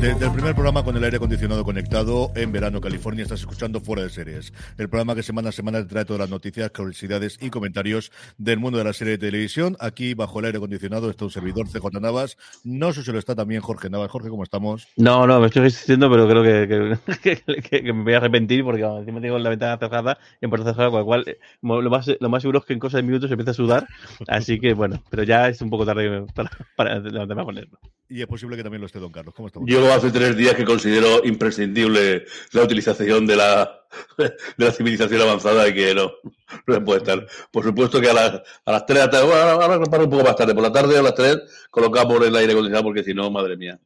Desde el primer programa con el aire acondicionado conectado en verano, California, estás escuchando Fuera de Series. El programa que semana a semana trae todas las noticias, curiosidades y comentarios del mundo de la serie de televisión. Aquí, bajo el aire acondicionado, está un servidor CJ Navas. No sé si lo está también Jorge Navas. Jorge, ¿cómo estamos? No, no, me estoy resistiendo, pero creo que, me voy a arrepentir porque encima tengo la ventana cerrada y en cerrada, con lo cual eh, lo más, lo más seguro es que en cosa de minutos empiece a sudar. Así que bueno, pero ya es un poco tarde para, para levantarme a ponerlo. Y es posible que también lo esté Don Carlos. ¿Cómo estamos? Yo hace tres días que considero imprescindible la utilización de la, de la civilización avanzada y que no, no puede estar. Por supuesto que a las, a las 3 de la tarde, bueno, ahora reparo un poco más tarde, por la tarde a las 3 colocamos el aire acondicionado porque si no, madre mía.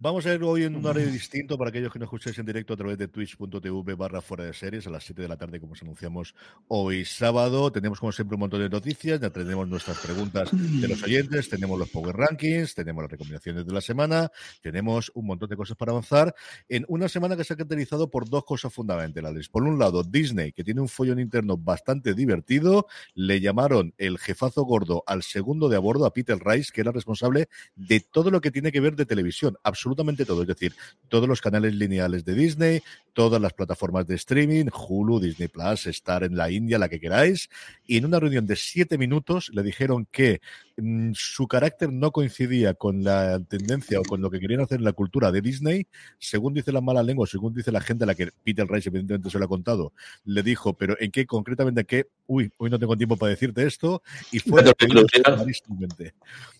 Vamos a ir hoy en un horario distinto para aquellos que nos escuchéis en directo a través de twitch.tv barra fuera de series a las 7 de la tarde, como os anunciamos hoy sábado. Tenemos, como siempre, un montón de noticias. Ya tenemos nuestras preguntas de los oyentes, tenemos los Power Rankings, tenemos las recomendaciones de la semana, tenemos un montón de cosas para avanzar en una semana que se ha caracterizado por dos cosas fundamentales. Por un lado, Disney, que tiene un follón interno bastante divertido, le llamaron el jefazo gordo al segundo de a bordo, a Peter Rice, que era responsable de todo lo que tiene que ver de televisión, absolutamente todo, es decir, todos los canales lineales de Disney, todas las plataformas de streaming, Hulu, Disney Plus, Star en la India, la que queráis, y en una reunión de siete minutos le dijeron que mmm, su carácter no coincidía con la tendencia o con lo que querían hacer en la cultura de Disney, según dice la mala lengua, según dice la gente a la que Peter Rice evidentemente se lo ha contado, le dijo, pero ¿en qué concretamente en qué? Uy, hoy no tengo tiempo para decirte esto, y fue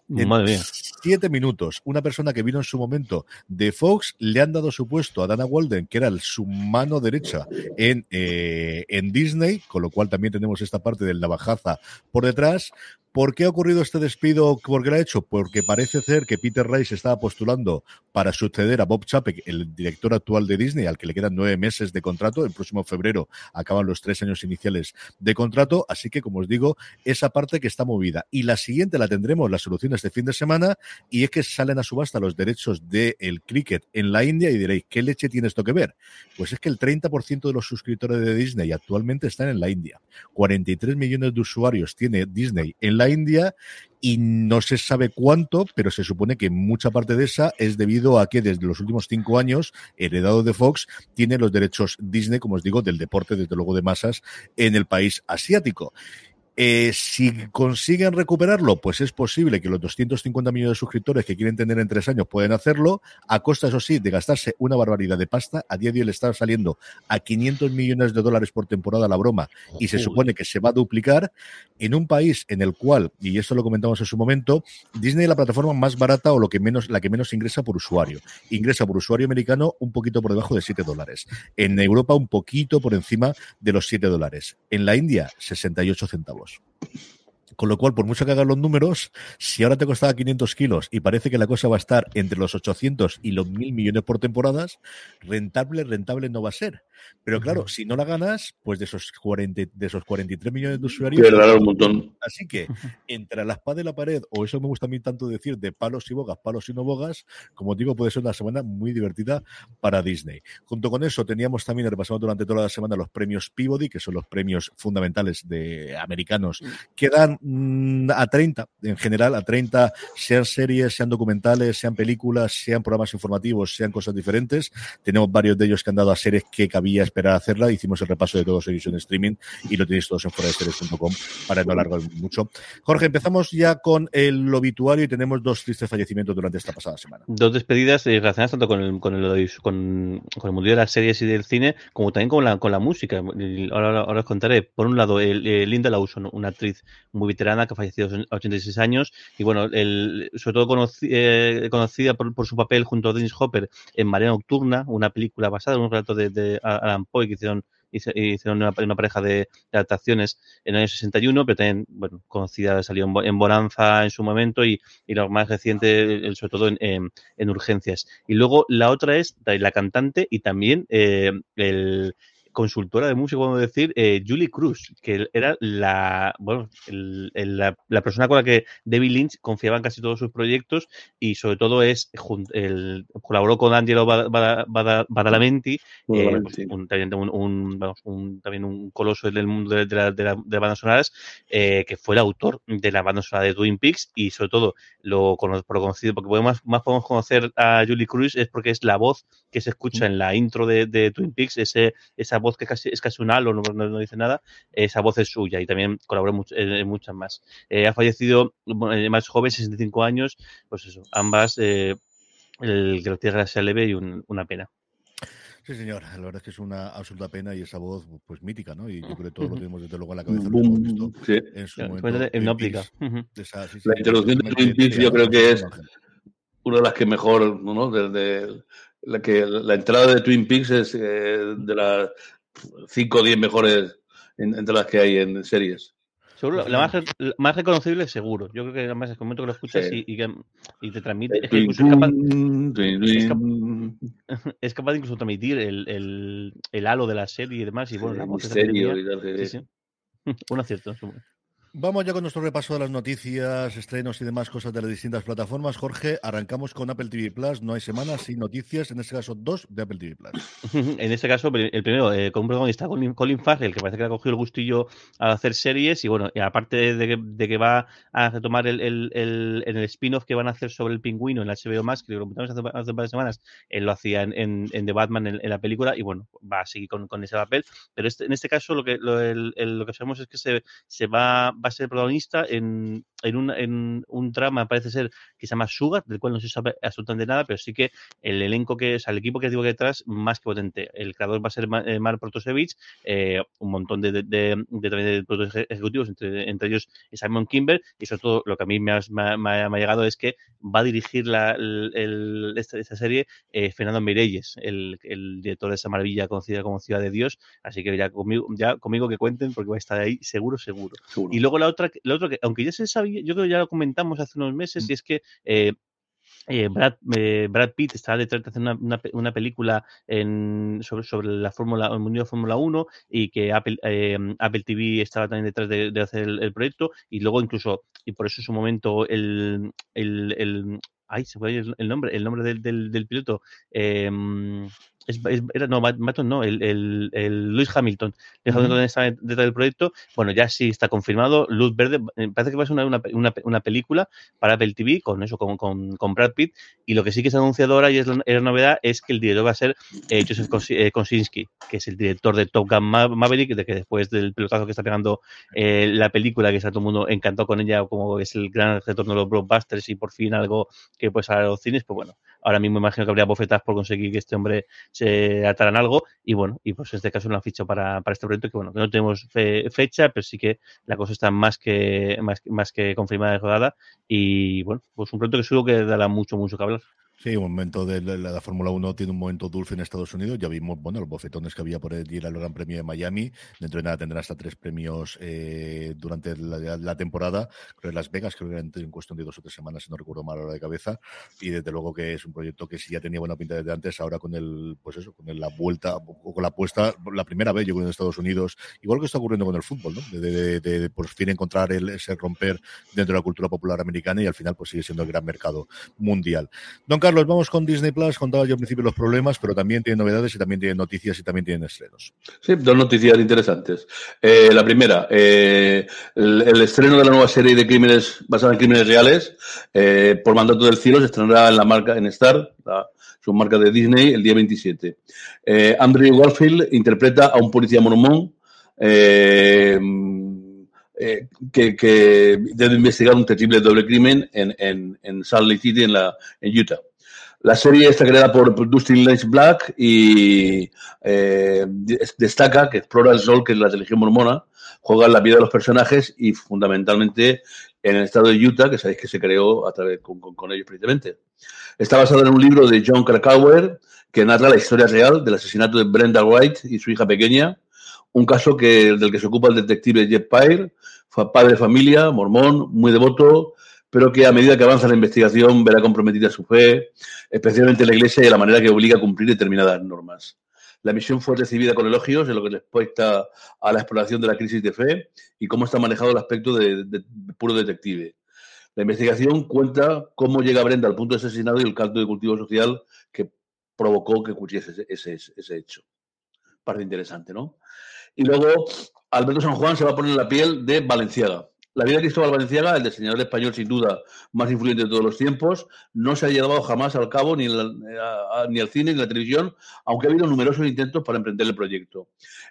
en Madre mía. siete minutos, una persona que vino en su momento de Fox, le han dado su puesto a Dana Walden, que era su mano derecha en, eh, en Disney, con lo cual también tenemos esta parte de la bajaza por detrás. ¿Por qué ha ocurrido este despido? ¿Por qué lo ha hecho? Porque parece ser que Peter Rice estaba postulando para suceder a Bob Chapek, el director actual de Disney, al que le quedan nueve meses de contrato. El próximo febrero acaban los tres años iniciales de contrato. Así que, como os digo, esa parte que está movida. Y la siguiente la tendremos, la solución este fin de semana, y es que salen a subasta los derechos del el cricket en la India y diréis, ¿qué leche tiene esto que ver? Pues es que el 30% de los suscriptores de Disney actualmente están en la India. 43 millones de usuarios tiene Disney en la India y no se sabe cuánto, pero se supone que mucha parte de esa es debido a que desde los últimos cinco años, heredado de Fox, tiene los derechos Disney, como os digo, del deporte, desde luego de masas, en el país asiático. Eh, si consiguen recuperarlo, pues es posible que los 250 millones de suscriptores que quieren tener en tres años pueden hacerlo, a costa, eso sí, de gastarse una barbaridad de pasta. A día de hoy le está saliendo a 500 millones de dólares por temporada la broma y se supone que se va a duplicar en un país en el cual, y esto lo comentamos en su momento, Disney es la plataforma más barata o lo que menos, la que menos ingresa por usuario. Ingresa por usuario americano un poquito por debajo de 7 dólares. En Europa un poquito por encima de los 7 dólares. En la India, 68 centavos. Con lo cual, por mucho que hagan los números, si ahora te costaba 500 kilos y parece que la cosa va a estar entre los 800 y los 1000 millones por temporadas, rentable, rentable no va a ser. Pero claro, si no la ganas, pues de esos, 40, de esos 43 millones de usuarios. Perderá un montón. Así que entre la espada y la pared, o eso me gusta a mí tanto decir, de palos y bogas, palos y no bogas, como digo, puede ser una semana muy divertida para Disney. Junto con eso, teníamos también, repasamos durante toda la semana los premios Peabody, que son los premios fundamentales de americanos, que dan mm, a 30, en general, a 30, sean series, sean documentales, sean películas, sean programas informativos, sean cosas diferentes. Tenemos varios de ellos que han dado a series que cabía esperar a hacerla. Hicimos el repaso de todos ellos en streaming y lo tenéis todos en foradeseries.com para no alargar mucho. Jorge, empezamos ya con el obituario y tenemos dos tristes fallecimientos durante esta pasada semana. Dos despedidas eh, relacionadas tanto con el, con, el, con, con el mundo de las series y del cine, como también con la, con la música. Ahora, ahora os contaré. Por un lado, el, el Linda Lawson, una actriz muy veterana que ha fallecido a 86 años, y bueno, el, sobre todo conocí, eh, conocida por, por, su papel junto a Dennis Hopper en María Nocturna, una película basada en un relato de, de Alan Poe que hicieron hicieron una, pareja de, adaptaciones en el año 61, pero también, bueno, conocida, salió en, Bonanza en su momento y, y lo más reciente, sobre todo en, en, en, Urgencias. Y luego la otra es la cantante y también eh, el, consultora de música, podemos decir, eh, Julie Cruz, que era la, bueno, el, el, la, la, persona con la que David Lynch confiaba en casi todos sus proyectos y sobre todo es el, colaboró con Angelo Badalamenti, eh, pues un, también, un, un, vamos, un, también un coloso del mundo de, la, de, la, de bandas sonoras, eh, que fue el autor de la banda sonora de Twin Peaks y sobre todo lo, por lo conocido, porque podemos, más podemos conocer a Julie Cruz es porque es la voz que se escucha en la intro de, de Twin Peaks, ese, esa voz que casi, es casi un halo, no, no, no, dice nada, esa voz es suya y también colaboró mucho, en, en, muchas más. Eh, ha fallecido más joven, 65 años, pues eso, ambas, eh, el que lo tiene gracia leve y un, una pena. Sí, señor. La verdad es que es una absoluta pena y esa voz, pues mítica, ¿no? Y yo creo que todos lo tenemos desde luego en la cabeza. Lo hemos visto sí. en su momento. En óptica. Esa, sí, sí, la introducción de Twin Peaks yo creo que es una de las que mejor, ¿no? Desde la que la entrada de Twin Peaks es eh, de las 5 o 10 mejores en, entre las que hay en series. Seguro, la más, la más reconocible seguro. Yo creo que además es el momento que lo escuchas sí. y, y, y, te transmite. Es, que incluso es, capaz, es, capaz, es capaz de incluso transmitir el, el, el, halo de la serie y demás. Y bueno, la. Sí, sí. Un acierto. Vamos ya con nuestro repaso de las noticias, estrenos y demás cosas de las distintas plataformas. Jorge, arrancamos con Apple TV Plus. No hay semanas sin noticias, en este caso dos de Apple TV Plus. en este caso, el primero, eh, con un protagonista, Colin, Colin Farrell, que parece que ha cogido el gustillo a hacer series. Y bueno, aparte de que, de que, va a retomar el, el, el, el spin-off que van a hacer sobre el pingüino en la HBO Max, que lo comentamos hace, hace un par de semanas, él lo hacía en, en, en The Batman en, en, la película. Y bueno, va a seguir con, con ese papel. Pero este, en este caso, lo que, lo, lo que sabemos es que se, se va va a ser protagonista en, en, un, en un drama, parece ser, que se llama Sugar, del cual no se sabe absolutamente nada, pero sí que el elenco que, o sea, el equipo que digo que detrás, más que potente. El creador va a ser Mar eh, Protosevich, eh, un montón de, de, de, de, de ejecutivos, entre, entre, ellos Simon Kimber, y sobre todo lo que a mí me ha, me, me ha llegado es que va a dirigir la, el, el, esta, esta, serie eh, Fernando Mireyes, el, el, director de esa maravilla conocida como Ciudad de Dios, así que ya conmigo, ya conmigo que cuenten porque va a estar ahí seguro, seguro. seguro. Y luego la otra, la otra que, aunque ya se sabía, yo creo que ya lo comentamos hace unos meses, y es que eh, eh, Brad, eh, Brad, Pitt está detrás de hacer una, una, una película en, sobre, sobre, la Fórmula, el mundo de Fórmula 1 y que Apple, eh, Apple TV estaba también detrás de, de hacer el, el, proyecto y luego incluso, y por eso en su momento el, el, el ay, se fue el, el nombre, el nombre del, del, del piloto, eh, es, es, era, no, Maton no, el, el, el Luis Hamilton. Luis uh -huh. Hamilton está detrás del proyecto. Bueno, ya sí está confirmado. Luz Verde, eh, parece que va a ser una, una, una, una película para Apple TV con eso, con, con, con, Brad Pitt. Y lo que sí que se ha anunciado ahora y es la, es la novedad es que el director va a ser eh, Joseph eh, Kosinski, que es el director de Top Gun Ma Maverick, de que después del pelotazo que está pegando eh, la película, que está todo el mundo encantado con ella, como es el gran retorno de los blockbusters y por fin algo que puede salir a los cines, pues bueno, ahora mismo imagino que habría bofetas por conseguir que este hombre se ataran algo y bueno, y pues en este caso una ficha para, para este proyecto que bueno, que no tenemos fe, fecha, pero sí que la cosa está más que, más, más que confirmada y rodada y bueno, pues un proyecto que seguro que dará mucho, mucho que hablar. Sí, un momento de la, la Fórmula 1 tiene un momento dulce en Estados Unidos. Ya vimos, bueno, los bofetones que había por ir al Gran Premio de Miami. Dentro de nada tendrá hasta tres premios eh, durante la, temporada. Creo en Las Vegas, creo que en cuestión de dos o tres semanas, si no recuerdo mal a la de cabeza. Y desde luego que es un proyecto que sí ya tenía buena pinta desde antes. Ahora con el, pues eso, con el, la vuelta o con la apuesta, la primera vez yo creo en Estados Unidos, igual que está ocurriendo con el fútbol, ¿no? De, por fin encontrar ese romper dentro de la cultura popular americana y al final pues sigue siendo el gran mercado mundial. Don Carlos, vamos con Disney Plus, contaba yo al principio los problemas, pero también tiene novedades y también tiene noticias y también tiene estrenos. Sí, dos noticias interesantes. Eh, la primera, eh, el, estreno de la nueva serie de crímenes basada en crímenes reales, eh, por mandato del cielo, se estrenará en la marca en Star, la marca de Disney, el día 27. Eh, Andrew Garfield interpreta a un policía mormón que, que, debe investigar un terrible doble crimen en, en, en Salt Lake City, en, la, en Utah. La serie está creada por Dustin Lance Black y eh, destaca que explora el rol que es la religión mormona, juega la vida de los personajes y fundamentalmente en el estado de Utah, que sabéis que se creó a través con, ellos precisamente. Está basado en un libro de John Krakauer que narra la historia real del asesinato de Brenda White y su hija pequeña, un caso que, del que se ocupa el detective Jeff Pyre, padre de familia, mormón, muy devoto, pero que a medida que avanza la investigación verá comprometida su fe, especialmente la Iglesia y la manera que obliga a cumplir determinadas normas. La misión fue recibida con elogios en lo que respecta a la exploración de la crisis de fe y cómo está manejado el aspecto de, puro detective. La investigación cuenta cómo llega Brenda al punto de asesinado y el caldo de cultivo social que provocó que ocurriese ese, hecho. Parte interesante, ¿no? Y luego Alberto San Juan se va a poner la piel de Valenciaga. La vida de Cristóbal Valenciaga, el diseñador español sin duda más influyente de todos los tiempos, no se ha llevado jamás al cabo ni, al cine ni a la televisión, aunque ha habido numerosos intentos para emprender el proyecto.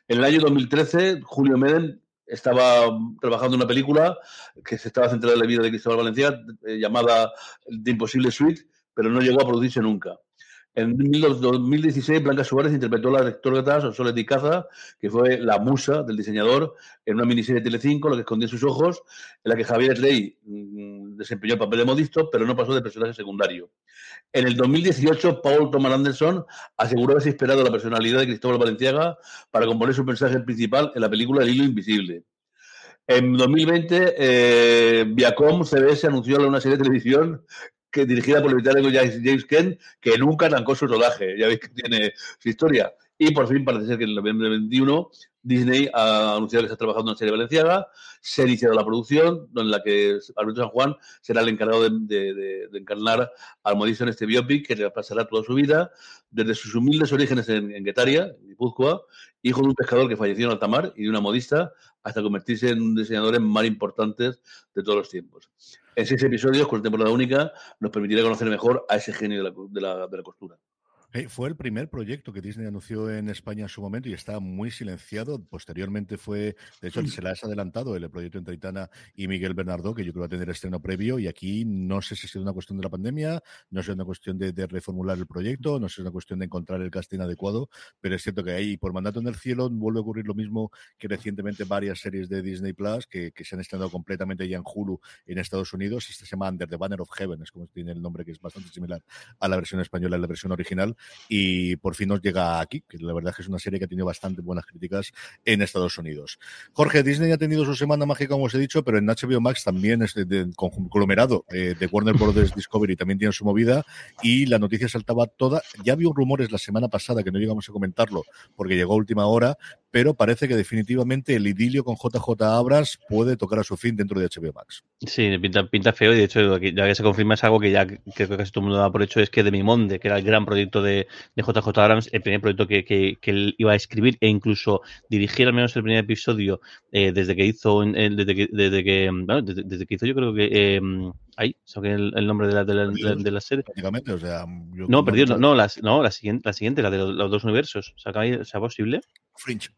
En el año 2013, Julio Meden estaba trabajando en una película que se estaba centrada en la vida de Cristóbal Valenciaga, eh, llamada The Impossible Suite, pero no llegó a producirse nunca. En 2016, Blanca Suárez interpretó a la rectora Sonsoles de Caza, que fue la musa del diseñador, en una miniserie de Telecinco, Lo que escondía sus ojos, en la que Javier Rey mmm, desempeñó el papel de modisto, pero no pasó de personaje secundario. En el 2018, Paul Thomas Anderson aseguró haberse esperado la personalidad de Cristóbal Valenciaga para componer su mensaje principal en la película El hilo invisible. En 2020, eh, Viacom CBS anunció una serie de televisión que dirigida por el británico James Kent, que nunca arrancó su rodaje. Ya veis que tiene su historia. Y por fin parece ser que en noviembre 21 Disney ha anunciado que está trabajando en serie valenciaga, se ha la producción, en la que Alberto San Juan será el encargado de, encarnar al modista en este biopic que le pasará toda su vida, desde sus humildes orígenes en, en Guetaria, en Guipúzcoa, hijo de un pescador que falleció en alta mar y de una modista, hasta convertirse en un diseñador más importantes de todos los tiempos. En seis episodios, con temporada única, nos permitirá conocer mejor a ese genio de la, de la, de la costura. Eh, fue el primer proyecto que Disney anunció en España en su momento y está muy silenciado. Posteriormente fue, de hecho, se le ha adelantado el proyecto entre Itana y Miguel Bernardo, que yo creo va a tener estreno previo. Y aquí no sé si es una cuestión de la pandemia, no sé si es una cuestión de, de, reformular el proyecto, no sé si es una cuestión de encontrar el casting adecuado, pero es cierto que ahí, por mandato en el cielo, vuelve a ocurrir lo mismo que recientemente varias series de Disney Plus que, que se han estrenado completamente ya en Hulu en Estados Unidos. Esta se llama Under the Banner of Heaven, es como tiene el nombre que es bastante similar a la versión española, a la versión original y por fin nos llega aquí, que la verdad es que es una serie que ha tenido bastante buenas críticas en Estados Unidos. Jorge, Disney ha tenido su semana mágica, como os he dicho, pero en HBO Max también es de, de conglomerado eh, de Warner Bros. Discovery, también tiene su movida y la noticia saltaba toda. Ya había rumores la semana pasada que no llegamos a comentarlo porque llegó a última hora, pero parece que definitivamente el idilio con JJ Abrams puede tocar a su fin dentro de HBO Max. Sí, pinta, pinta feo y de hecho ya que se confirma es algo que ya creo que casi todo el mundo da por hecho es que Demi Monde, que era el gran proyecto de, de JJ Abrams, el primer proyecto que, que, que, él iba a escribir e incluso dirigir al menos el primer episodio eh, desde que hizo, eh, desde que, desde que, bueno, desde, desde, que hizo yo creo que eh, ahí, saqué el, el, nombre de la, de la, de la, de la serie. Prácticamente, o sea, no, perdido, no, no, la, no, la siguiente, la siguiente, la de los, los dos universos, ¿sea posible? Fringe.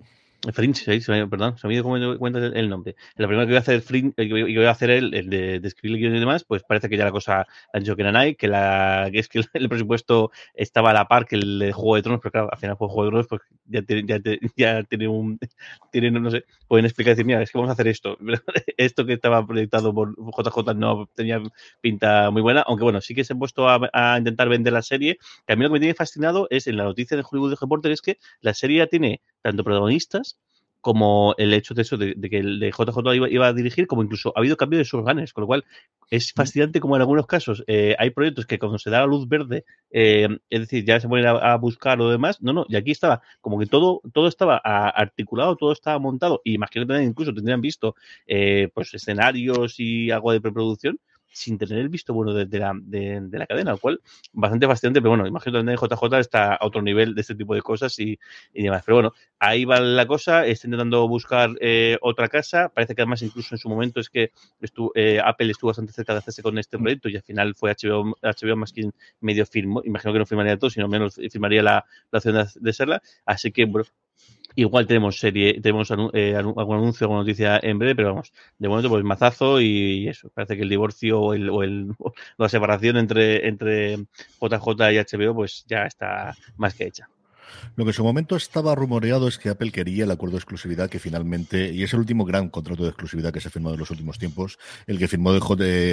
Fringe, perdón, se me ha ido cuenta el nombre. La primera que voy a hacer Fringe, que voy a hacer el, el de, de, el guion y demás, pues parece que ya la cosa han dicho que hay, que la que es que el presupuesto estaba a la par que el de Juego de Tronos, pero claro, al final por Juego de Tronos pues ya tiene, ya, ya tiene un tiene, pueden explicar decir, mira, es que vamos a hacer esto. esto que estaba proyectado por JJ no tenía pinta muy buena, aunque bueno, sí que se han puesto a, a intentar vender la serie, que a mí lo que me tiene fascinado es en la noticia de Hollywood Reporter es que la serie ya tiene tanto protagonistas como el hecho de eso, de, de que el de JJ iba, iba, a dirigir, como incluso ha habido cambio de sus ganes, con lo cual es fascinante como en algunos casos eh, hay proyectos que cuando se da la luz verde, eh, es decir, ya se ponen a, a, buscar lo demás, no, no, y aquí estaba como que todo, todo estaba articulado, todo estaba montado, y imagino que incluso tendrían visto eh, pues escenarios y algo de preproducción, sin tener el visto bueno de, la, de, la cadena, lo cual bastante fascinante, pero bueno, imagino que JJ está a otro nivel de este tipo de cosas y, y demás. Pero bueno, ahí va la cosa, está intentando buscar eh, otra casa, parece que además incluso en su momento es que estuvo, eh, Apple estuvo bastante cerca de hacerse con este proyecto y al final fue HBO, HBO más quien medio firmó, imagino que no firmaría todo, sino menos firmaría la, la opción de, de serla, así que bueno, Igual tenemos serie, tenemos eh, algún anuncio, alguna noticia en breve, pero vamos, de momento pues mazazo y, eso. Parece que el divorcio o, el, o, el, la separación entre, entre JJ y HBO pues ya está más que hecha. Lo que en su momento estaba rumoreado es que Apple quería el acuerdo de exclusividad que finalmente, y es el último gran contrato de exclusividad que se ha firmado en los últimos tiempos, el que firmó de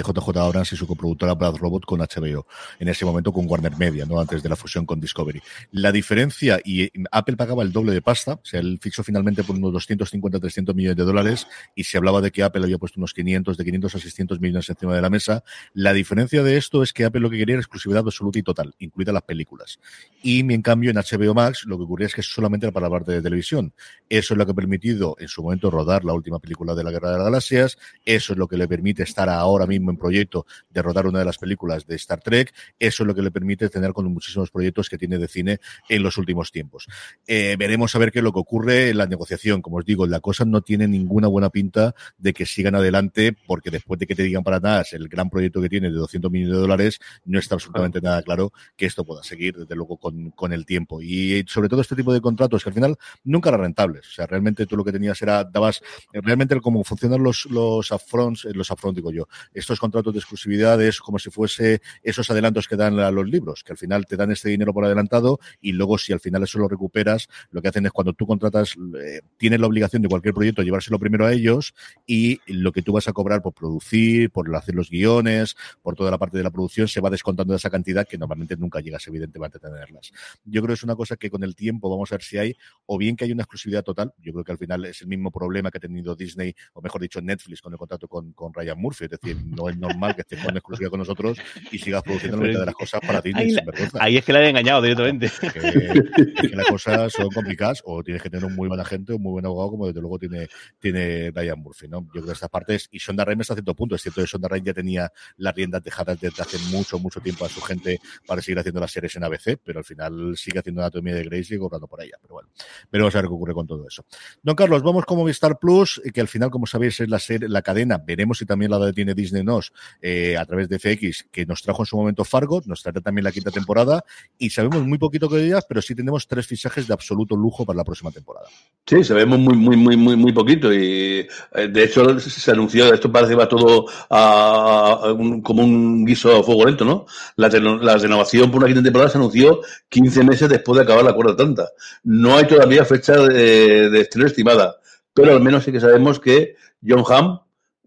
JJ Abrams y su coproductora Brad Robot con HBO, en ese momento con Warner Media, ¿no? antes de la fusión con Discovery. La diferencia, y Apple pagaba el doble de pasta, o sea, él fixó finalmente por unos 250, 300 millones de dólares, y se hablaba de que Apple había puesto unos 500, de 500 a 600 millones encima de la mesa. La diferencia de esto es que Apple lo que quería era exclusividad absoluta y total, incluidas las películas. Y en cambio en HBO Max lo que ocurría es que solamente era para la parte de televisión. Eso es lo que ha permitido en su momento rodar la última película de la Guerra de las Galaxias. Eso es lo que le permite estar ahora mismo en proyecto de rodar una de las películas de Star Trek. Eso es lo que le permite tener con muchísimos proyectos que tiene de cine en los últimos tiempos. Eh, veremos a ver qué es lo que ocurre en la negociación. Como os digo, la cosa no tiene ninguna buena pinta de que sigan adelante, porque después de que te digan para nada el gran proyecto que tiene de 200 millones de dólares, no está absolutamente nada claro que esto pueda seguir, desde luego, con, con el tiempo. Y sobre todo este tipo de contratos que al final nunca eran rentables. O sea, realmente tú lo que tenías era, dabas, realmente cómo funcionan los, los upfronts, eh, los upfront digo yo, estos contratos de exclusividad es como si fuese esos adelantos que dan a los libros, que al final te dan este dinero por adelantado y luego si al final eso lo recuperas, lo que hacen es cuando tú contratas, eh, tienes la obligación de cualquier proyecto llevárselo primero a ellos y lo que tú vas a cobrar por producir, por hacer los guiones, por toda la parte de la producción, se va descontando de esa cantidad que normalmente nunca llegas evidentemente a tenerlas. Yo creo que es una cosa que con el tiempo vamos a ver si hay, o bien que hay una exclusividad total. Yo creo que al final es el mismo problema que ha tenido Disney, o mejor dicho, Netflix con el contrato con, con Ryan Murphy. Es decir, no es normal que esté con exclusividad con nosotros y sigas produciendo la mitad de las cosas para Disney. Ahí, ahí es que la han engañado directamente. Que, que las cosas son complicadas o tienes que tener un muy buena gente, un muy buen abogado, como desde luego tiene, tiene Ryan Murphy. ¿no? Yo creo que estas partes, y Sonda Rhimes hasta cierto punto, es cierto que Sonda Rhimes ya tenía las riendas dejadas desde hace mucho, mucho tiempo a su gente para seguir haciendo las series en ABC, pero al final sigue haciendo Anatomía de Grey y cobrando por ella. Pero bueno, veremos a ver qué ocurre con todo eso. Don Carlos, vamos con Movistar Plus, que al final, como sabéis, es la serie, la cadena. Veremos si también la tiene Disney Nos eh, a través de FX, que nos trajo en su momento Fargo, nos trae también la quinta temporada, y sabemos muy poquito que ellas, pero sí tenemos tres fichajes de absoluto lujo para la próxima temporada. Sí, sabemos muy, muy, muy, muy, muy poquito, y eh, de hecho se anunció, esto parece va todo a, como un guiso a fuego lento, ¿no? La, la renovación por una quinta temporada se anunció 15 meses después de acabar la cuarta tanta. No hay todavía fecha de, estreno estimada, pero al menos sí que sabemos que John Hamm,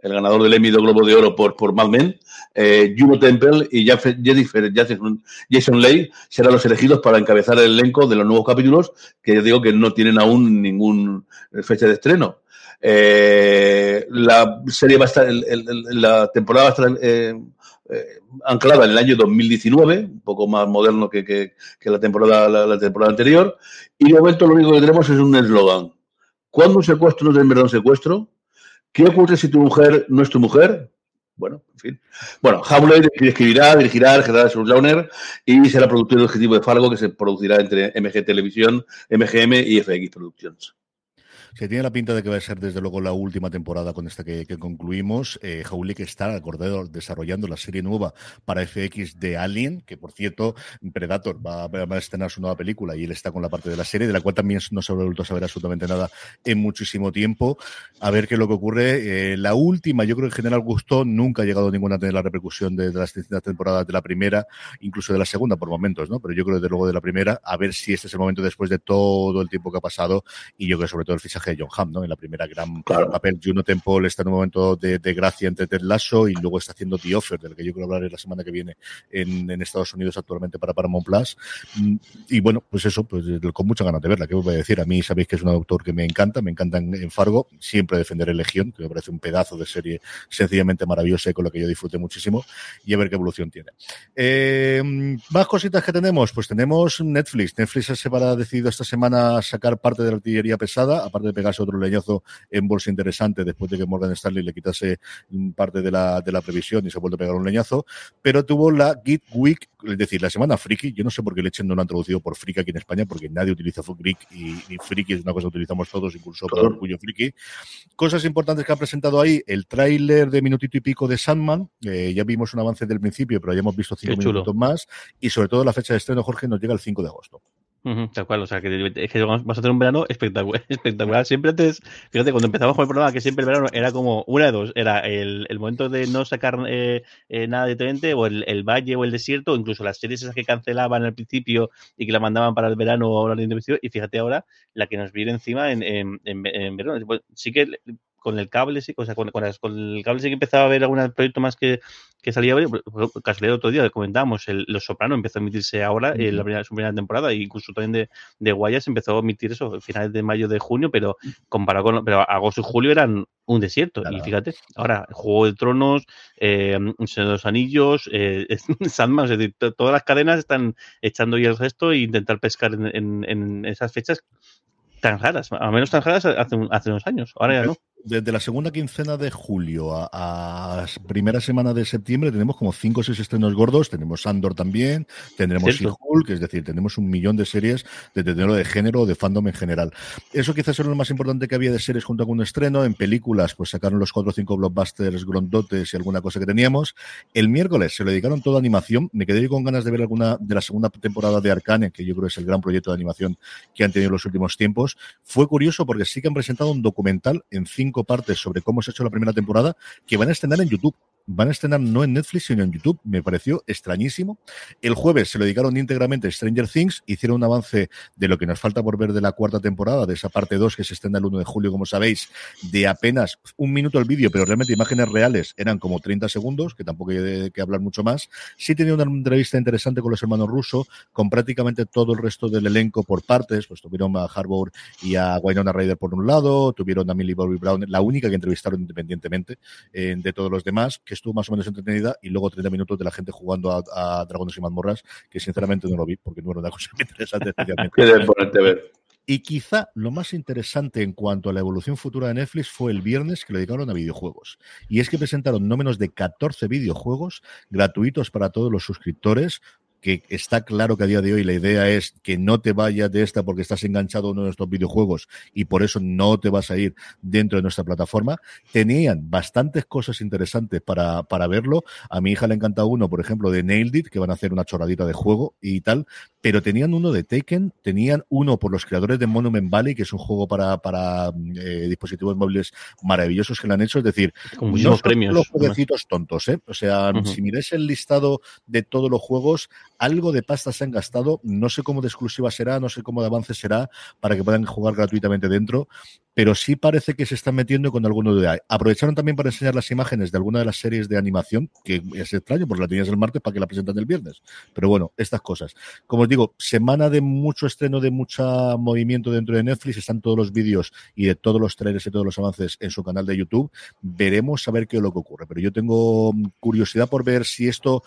el ganador del Emmy de Globo de Oro por, por Mad Men, eh, Juno Temple y Jason, Jason Leigh serán los elegidos para encabezar el elenco de los nuevos capítulos, que digo que no tienen aún ningún fecha de estreno. Eh, la serie va a estar, el, la temporada va a estar eh, eh, anclada en el año 2019, un poco más moderno que, que, la, temporada, la, temporada anterior, y de momento lo único que tenemos es un eslogan. ¿Cuándo un secuestro no es en verdad secuestro? ¿Qué ocurre si tu mujer no es tu mujer? Bueno, en fin. Bueno, Howley escribirá, dirigirá, generará su Launer y será productor objetivo de Fargo que se producirá entre MG Televisión, MGM y FX Productions. Se tiene la pinta de que va a ser desde luego la última temporada con esta que, concluimos. Eh, que está acordado desarrollando la serie nueva para FX de Alien, que por cierto, Predator va, va, a estrenar su nueva película y él está con la parte de la serie, de la cual también no se ha vuelto a saber absolutamente nada en muchísimo tiempo. A ver qué es lo que ocurre. Eh, la última, yo creo que en general gustó, nunca ha llegado ninguna a tener la repercusión de, de, las distintas temporadas de la primera, incluso de la segunda por momentos, ¿no? Pero yo creo desde luego de la primera, a ver si este es el momento después de todo el tiempo que ha pasado y yo creo sobre todo el fichaje de John Hamm, ¿no? En la primera gran claro. papel. Juno Temple está en un momento de, de, gracia entre Ted Lasso y luego está haciendo The Offer, del que yo quiero hablar la semana que viene en, en Estados Unidos actualmente para Paramount Plus. Mm, y bueno, pues eso, pues con mucha ganas de verla. ¿Qué os voy a decir? A mí sabéis que es un autor que me encanta, me encanta en, en Fargo. Siempre defenderé Legión, que me parece un pedazo de serie sencillamente maravillosa y con la que yo disfruté muchísimo. Y a ver qué evolución tiene. Eh, más cositas que tenemos, pues tenemos Netflix. Netflix se ha decidido esta semana sacar parte de la artillería pesada, aparte de pegarse otro leñazo en bolsa interesante después de que Morgan Stanley le quitase parte de la, de la previsión y se ha vuelto a pegar un leñazo, pero tuvo la Git Week, es decir, la semana friki, yo no sé por qué Lechen no lo han traducido por friki aquí en España, porque nadie utiliza Geek y, y friki es una cosa que utilizamos todos, incluso por orgullo friki. Cosas importantes que ha presentado ahí, el tráiler de minutito y pico de Sandman, eh, ya vimos un avance del principio, pero ya hemos visto cinco minutos más, y sobre todo la fecha de estreno, Jorge, nos llega el 5 de agosto tal cual, o sea, que, es que vamos a tener un verano espectacular, espectacular. Siempre antes, fíjate, cuando empezamos con el programa, que siempre el verano era como una de dos, era el, el momento de no sacar eh, eh, nada diferente, o el, el, valle o el desierto, o incluso las series esas que cancelaban al principio y que la mandaban para el verano o la de y fíjate ahora la que nos viene encima en, en, en, verano. Sí que con el cable, sí, o sea, con, con, el cable sí que empezaba a haber algún proyecto más que, que salía, casualidad otro día comentábamos, el, Los Soprano empezó a emitirse ahora, en la primera, su primera temporada, e incluso también de, de Guayas empezó a emitir eso, finales de mayo, de junio, pero comparado con, pero agosto y julio eran un desierto, y fíjate, ahora, Juego de Tronos, eh, los Anillos, eh, Sandman, es decir, todas las cadenas están echando ya el resto e intentar pescar en, en, en esas fechas tan raras, al menos tan raras hace, hace unos años, ahora ya no desde la segunda quincena de julio a, a, primera semana de septiembre tenemos como cinco o seis estrenos gordos. Tenemos Andor también, tendremos She-Hulk, es decir, tenemos un millón de series de tenerlo de género o de fandom en general. Eso quizás era lo más importante que había de series junto con un estreno. En películas, pues sacaron los cuatro o cinco blockbusters grondotes y alguna cosa que teníamos. El miércoles se lo dedicaron toda animación. Me quedé con ganas de ver alguna de la segunda temporada de Arcane, que yo creo es el gran proyecto de animación que han tenido en los últimos tiempos. Fue curioso porque sí que han presentado un documental en cinco partes sobre cómo se ha hecho la primera temporada que van a estrenar en YouTube van a estrenar no en Netflix, sino en YouTube. Me pareció extrañísimo. El jueves se lo dedicaron íntegramente a Stranger Things, hicieron un avance de lo que nos falta por ver de la cuarta temporada, de esa parte 2 que se estrena el 1 de julio, como sabéis, de apenas un minuto el vídeo, pero realmente imágenes reales eran como 30 segundos, que tampoco hay que hablar mucho más. Sí tenía una entrevista interesante con los hermanos rusos, con prácticamente todo el resto del elenco por partes, pues tuvieron a Harbour y a Wynonna Ryder por un lado, tuvieron a Millie Bobby Brown, la única que entrevistaron independientemente eh, de todos los demás, que estuvo más o menos entretenida, y luego 30 minutos de la gente jugando a, Dragones y Mazmorras, que sinceramente no lo vi porque no era una cosa interesante especialmente. Y quizá lo más interesante en cuanto a la evolución futura de Netflix fue el viernes que le dedicaron a videojuegos. Y es que presentaron no menos de 14 videojuegos gratuitos para todos los suscriptores, que está claro que a día de hoy la idea es que no te vayas de esta porque estás enganchado a uno de nuestros videojuegos y por eso no te vas a ir dentro de nuestra plataforma. Tenían bastantes cosas interesantes para, para verlo. A mi hija le encanta uno, por ejemplo, de Nailed It, que van a hacer una chorradita de juego y tal, pero tenían uno de Taken, tenían uno por los creadores de Monument Valley, que es un juego para, para eh, dispositivos móviles maravillosos que lo han hecho, es decir, Con premios. Los jueguecitos tontos, ¿eh? O sea, si miráis el listado de todos los juegos, algo de pasta se han gastado, no sé cómo de exclusiva será, no sé cómo de avance será, para que puedan jugar gratuitamente dentro, pero sí parece que se están metiendo con alguno de. Aprovecharon también para enseñar las imágenes de alguna de las series de animación, que es extraño, porque la tenías el martes para que la presentan el viernes. Pero bueno, estas cosas. Como os digo, semana de mucho estreno, de mucho movimiento dentro de Netflix, están todos los vídeos y de todos los trailers y todos los avances en su canal de YouTube. Veremos a ver qué es lo que ocurre. Pero yo tengo curiosidad por ver si esto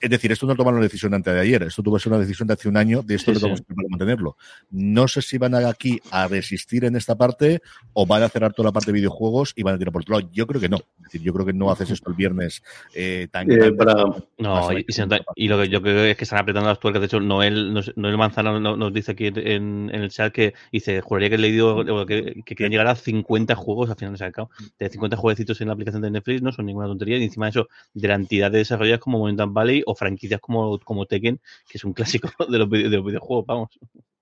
es decir, esto no tomaron una decisión antes de ayer, esto tuvo que ser una decisión de hace un año, de esto sí, tenemos que mantenerlo. No sé si van a aquí a resistir en esta parte o van a cerrar toda la parte de videojuegos y van a tirar por otro lado. Yo creo que no. Es decir, yo creo que no haces esto el viernes eh, tan, eh, para... No, y, y, lo que yo creo es que están apretando las tuercas. De hecho, Noel, Noel Manzana nos dice aquí en, en, el chat que dice, juraría que he leído que, que quieren llegar a 50 juegos al final de sacado. De 50 jueguecitos en la aplicación de Netflix no son ninguna tontería. Y encima de eso, de la entidad de desarrolladores como Momentum Valley o franquicias como, como Tekken, que es un clásico de los, de los videojuegos, vamos.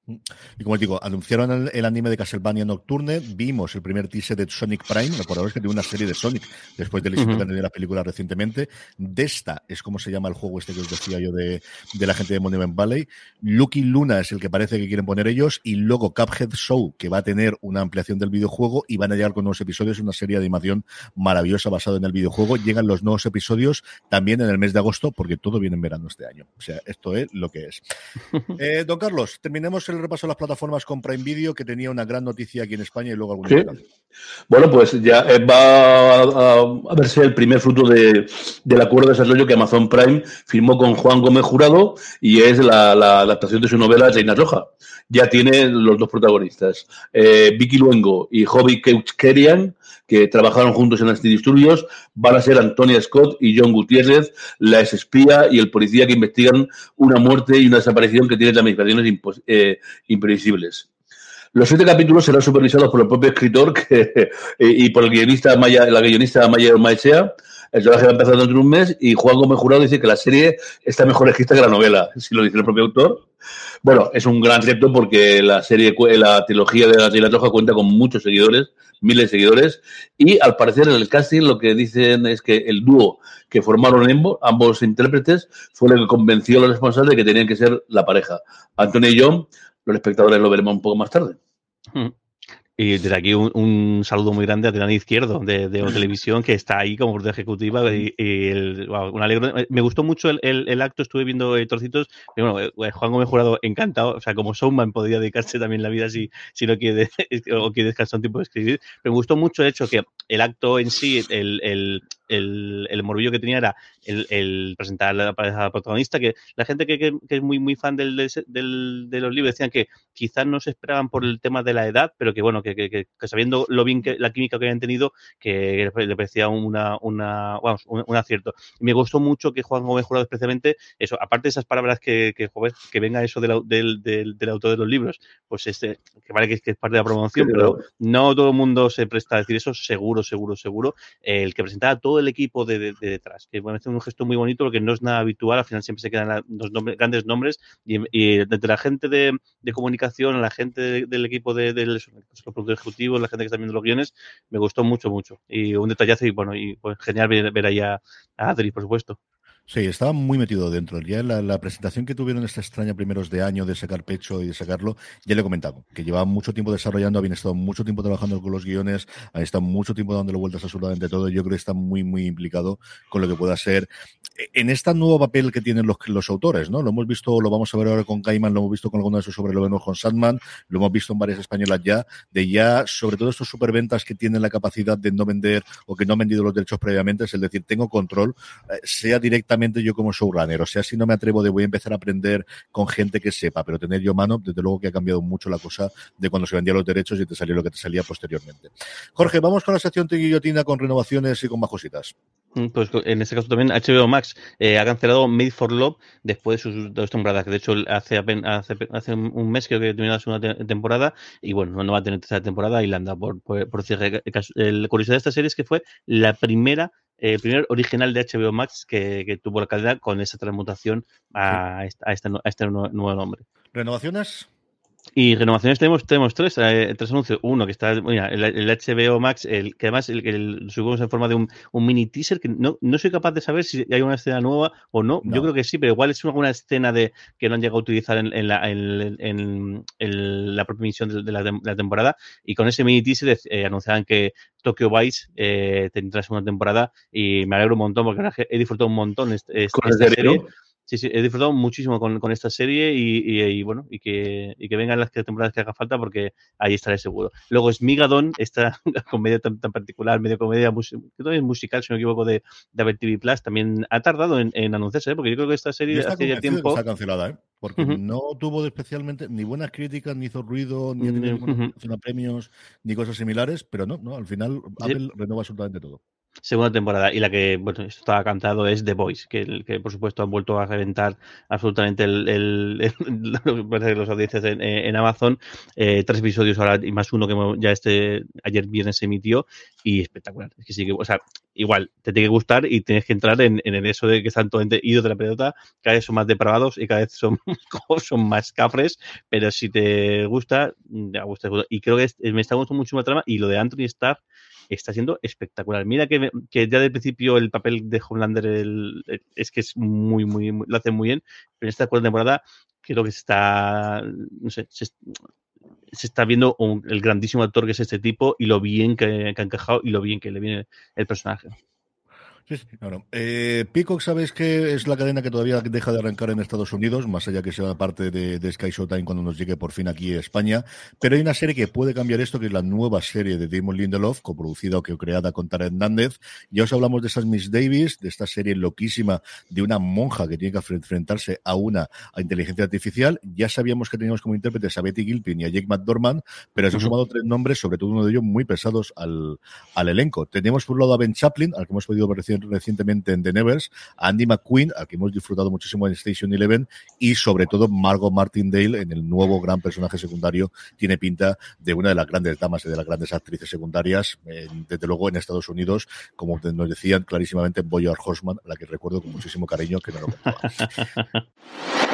Y como digo, anunciaron el, el, anime de Castlevania Nocturne, vimos el primer teaser de Sonic Prime, recordamos que tiene una serie de Sonic después del éxito uh -huh. que la película recientemente. Desta es como se llama el juego este que os decía yo de, de la gente de Monument Valley. Lucky Luna es el que parece que quieren poner ellos y luego Cuphead Show, que va a tener una ampliación del videojuego y van a llegar con nuevos episodios, una serie de animación maravillosa basada en el videojuego. Llegan los nuevos episodios también en el mes de agosto porque todo viene en verano este año. O sea, esto es lo que es. eh, don Carlos, terminemos el repaso a las plataformas con Prime Video, que tenía una gran noticia aquí en España y luego alguna ¿Sí? Bueno, pues ya eh, va a, a, verse el primer fruto de, del acuerdo de desarrollo que Amazon Prime firmó con Juan Gómez Jurado y es la, la adaptación de su novela Reina Roja. ya tiene los dos protagonistas. Eh, Vicky Luengo y Hobby Kerian, que trabajaron juntos en Studios, van a ser Antonia Scott y John Gutiérrez, la ex espía y el policía que investigan una muerte y una desaparición que tiene administraciones eh, imprevisibles. Los siete capítulos serán supervisados por el propio escritor y por el guionista Maya, la guionista Maya Maechea. El trabajo va a empezar dentro de un mes y Juan Gómez Jurado dice que la serie está mejor escrita que la novela, si lo dice el propio autor. Bueno, es un gran reto porque la serie, la trilogía de la Serie Troja cuenta con muchos seguidores, miles de seguidores, y al parecer en el casting lo que dicen es que el dúo que formaron ambos intérpretes fue el que convenció a los responsables de que tenían que ser la pareja. Antonio y John, los espectadores lo veremos un poco más tarde. Hmm. Y desde aquí un, saludo muy grande a Tirán Izquierdo de, de Televisión, que está ahí como de ejecutiva. Y, un alegro. Me gustó mucho el, el, acto, estuve viendo eh, trocitos. Y bueno, eh, Juan Gómez Jurado, encantado. O sea, como showman podría dedicarse también la vida si, si no quiere, o quiere descansar un tiempo de escribir. Pero me gustó mucho el hecho que el acto en sí, el, el, el, el morbillo que tenía era el, el presentar a la pareja protagonista, que la gente que, que, es muy, muy fan del, del, de los libros decían que quizás no se esperaban por el tema de la edad, pero que bueno, que, que, sabiendo lo bien que la química que habían tenido, que le parecía una, una, vamos, un, acierto. Y me gustó mucho que Juan Gómez Jurado especialmente, eso, aparte de esas palabras que, que, que venga eso del, del, del, del, autor de los libros, pues este, que vale que, es parte de la promoción, pero no todo el mundo se presta a decir eso, seguro, seguro, seguro. El que presentaba todo el equipo de, detrás, que me hace un gesto muy bonito porque no es nada habitual, al final siempre se quedan los grandes nombres y, y desde la gente de, comunicación, la gente del equipo de, los productores ejecutivos, la gente que está viendo los guiones, me gustó mucho, mucho. Y un detallazo y bueno, y pues genial ver, ver ahí a Adri, por supuesto. Sí, estaba muy metido dentro. Ya la, la presentación que tuvieron esta extraña primeros de año de sacar pecho y de sacarlo, ya le he comentado, que llevaban mucho tiempo desarrollando, habían estado mucho tiempo trabajando con los guiones, han estado mucho tiempo dándole vueltas absolutamente todo. Yo creo que está muy, muy implicado con lo que pueda ser en este nuevo papel que tienen los, los autores, ¿no? Lo hemos visto, lo vamos a ver ahora con Cayman, lo hemos visto con alguno de esos sobre lo vemos con Sandman, lo hemos visto en varias españolas ya, de ya, sobre todo estos superventas que tienen la capacidad de no vender o que no han vendido los derechos previamente, es el decir, tengo control, eh, sea yo como showrunner. O sea, si no me atrevo de voy a empezar a aprender con gente que sepa, pero tener yo mano, desde luego que ha cambiado mucho la cosa de cuando se vendían los derechos y te salía lo que te salía posteriormente. Jorge, vamos con la sección de guillotina con renovaciones y con más cositas. Mm, pues en este caso también HBO Max eh, ha cancelado Made for Love después de sus dos temporadas, que de hecho hace, hace, hace un mes creo que terminó la segunda temporada y bueno, no va a tener tercera temporada y la anda por, por, por decir. La curiosidad de esta serie es que fue la primera el primer original de HBO Max que, que tuvo la calidad con esa transmutación a, esta, a, este, a este nuevo nombre. ¿Renovaciones? Y renovaciones tenemos, tenemos tres, eh, tres anuncios. Uno que está, mira, el, el, HBO Max, el, que además el, el, subimos en forma de un, un, mini teaser que no, no soy capaz de saber si hay una escena nueva o no. no. Yo creo que sí, pero igual es una, escena de que no han llegado a utilizar en, en, la, en, la propia emisión de, de, la, de, la, temporada. Y con ese mini teaser eh, anunciaban que Tokyo Vice eh, tendrá segunda temporada y me alegro un montón porque he disfrutado un montón este, este, esta serie. Sí, sí, he disfrutado muchísimo con, con esta serie y, y, y, bueno, y que, y que vengan las temporadas que haga falta porque ahí estaré seguro. Luego es Migadon, esta comedia tan, tan particular, medio comedia que es musical, si no me equivoco, de, de Apple TV Plus, también ha tardado en, en anunciarse, ¿eh? porque yo creo que esta serie hace ya tiempo. Está cancelada, ¿eh? porque uh -huh. no tuvo especialmente ni buenas críticas, ni hizo ruido, ni uh -huh. premios, ni cosas similares, pero no, no al final Apple sí. renueva absolutamente todo segunda temporada. Y la que, bueno, esto estaba cantado es The Voice, que, que por supuesto han vuelto a reventar absolutamente el, el, el los audiencias en, en Amazon. Eh, tres episodios ahora y más uno que ya este ayer viernes se emitió y espectacular. Es que sí que, o sea, igual, te tiene que gustar y tienes que entrar en, en eso de que están totalmente idos de la pelota, cada vez son más depravados y cada vez son, son más cafres, pero si te gusta, te gusta. Y creo que es, me está gustando mucho la trama y lo de Anthony Starr está siendo espectacular. Mira que, que ya del principio el papel de Homelander el, el, es que es muy, muy, muy, lo hace muy bien, pero en esta cuarta temporada creo que está, no sé, se, se está viendo un, el grandísimo actor que es este tipo y lo bien que, que, ha encajado y lo bien que le viene el personaje. Sí, sí, claro. Eh, Peacock, sabes que es la cadena que todavía deja de arrancar en Estados Unidos, más allá que sea parte de, de Sky Showtime cuando nos llegue por fin aquí a España. Pero hay una serie que puede cambiar esto, que es la nueva serie de Damon Lindelof, coproducida o que creada con Tara Hernández. Ya os hablamos de esas Miss Davis, de esta serie loquísima de una monja que tiene que enfrentarse a una a inteligencia artificial. Ya sabíamos que teníamos como intérpretes a Betty Gilpin y a Jake McDormand, pero se han sumado tres nombres, sobre todo uno de ellos muy pesados al, al elenco. Teníamos por un lado a Ben Chaplin, al que hemos podido ver recientemente en The Nevers, Andy McQueen, al que hemos disfrutado muchísimo en Station Eleven, y sobre todo Margot Martindale en el nuevo gran personaje secundario. Tiene pinta de una de las grandes damas y de las grandes actrices secundarias, desde luego en Estados Unidos, como nos decían clarísimamente Boyer Horseman, a la que recuerdo con muchísimo cariño que no lo contaba.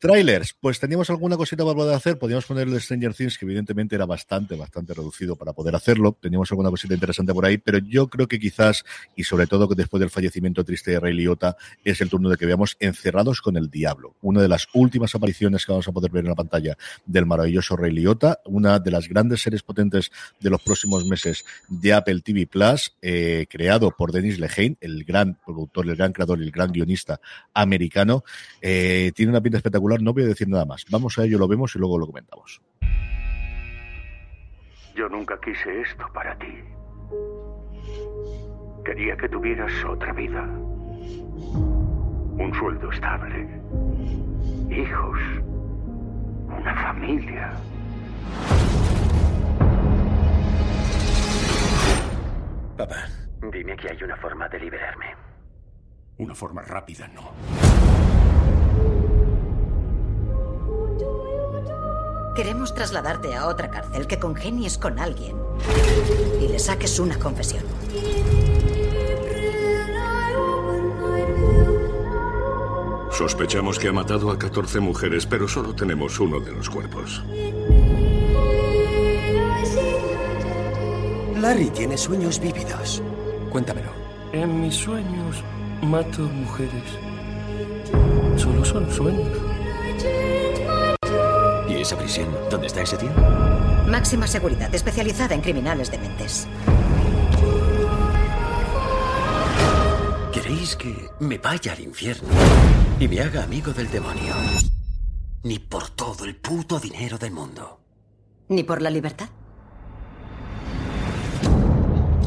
Trailers, pues teníamos alguna cosita para poder hacer. Podíamos poner el Stranger Things, que evidentemente era bastante, bastante reducido para poder hacerlo. Teníamos alguna cosita interesante por ahí, pero yo creo que quizás, y sobre todo que después del fallecimiento triste de Ray Liotta, es el turno de que veamos Encerrados con el Diablo. Una de las últimas apariciones que vamos a poder ver en la pantalla del maravilloso Ray Liotta, una de las grandes series potentes de los próximos meses de Apple TV Plus, eh, creado por Denis Lehane, el gran productor, el gran creador y el gran guionista americano. Eh, tiene una pinta espectacular no voy a decir nada más. Vamos a ello, lo vemos y luego lo comentamos. Yo nunca quise esto para ti. Quería que tuvieras otra vida. Un sueldo estable. Hijos. Una familia. Papá, dime que hay una forma de liberarme. Una forma rápida, no. Queremos trasladarte a otra cárcel, que congenies con alguien y le saques una confesión. Sospechamos que ha matado a 14 mujeres, pero solo tenemos uno de los cuerpos. Larry tiene sueños vívidos. Cuéntamelo. En mis sueños mato mujeres. Solo son sueños. ¿Y esa prisión? ¿Dónde está ese tío? Máxima seguridad, especializada en criminales de mentes. ¿Queréis que me vaya al infierno y me haga amigo del demonio? Ni por todo el puto dinero del mundo. ¿Ni por la libertad?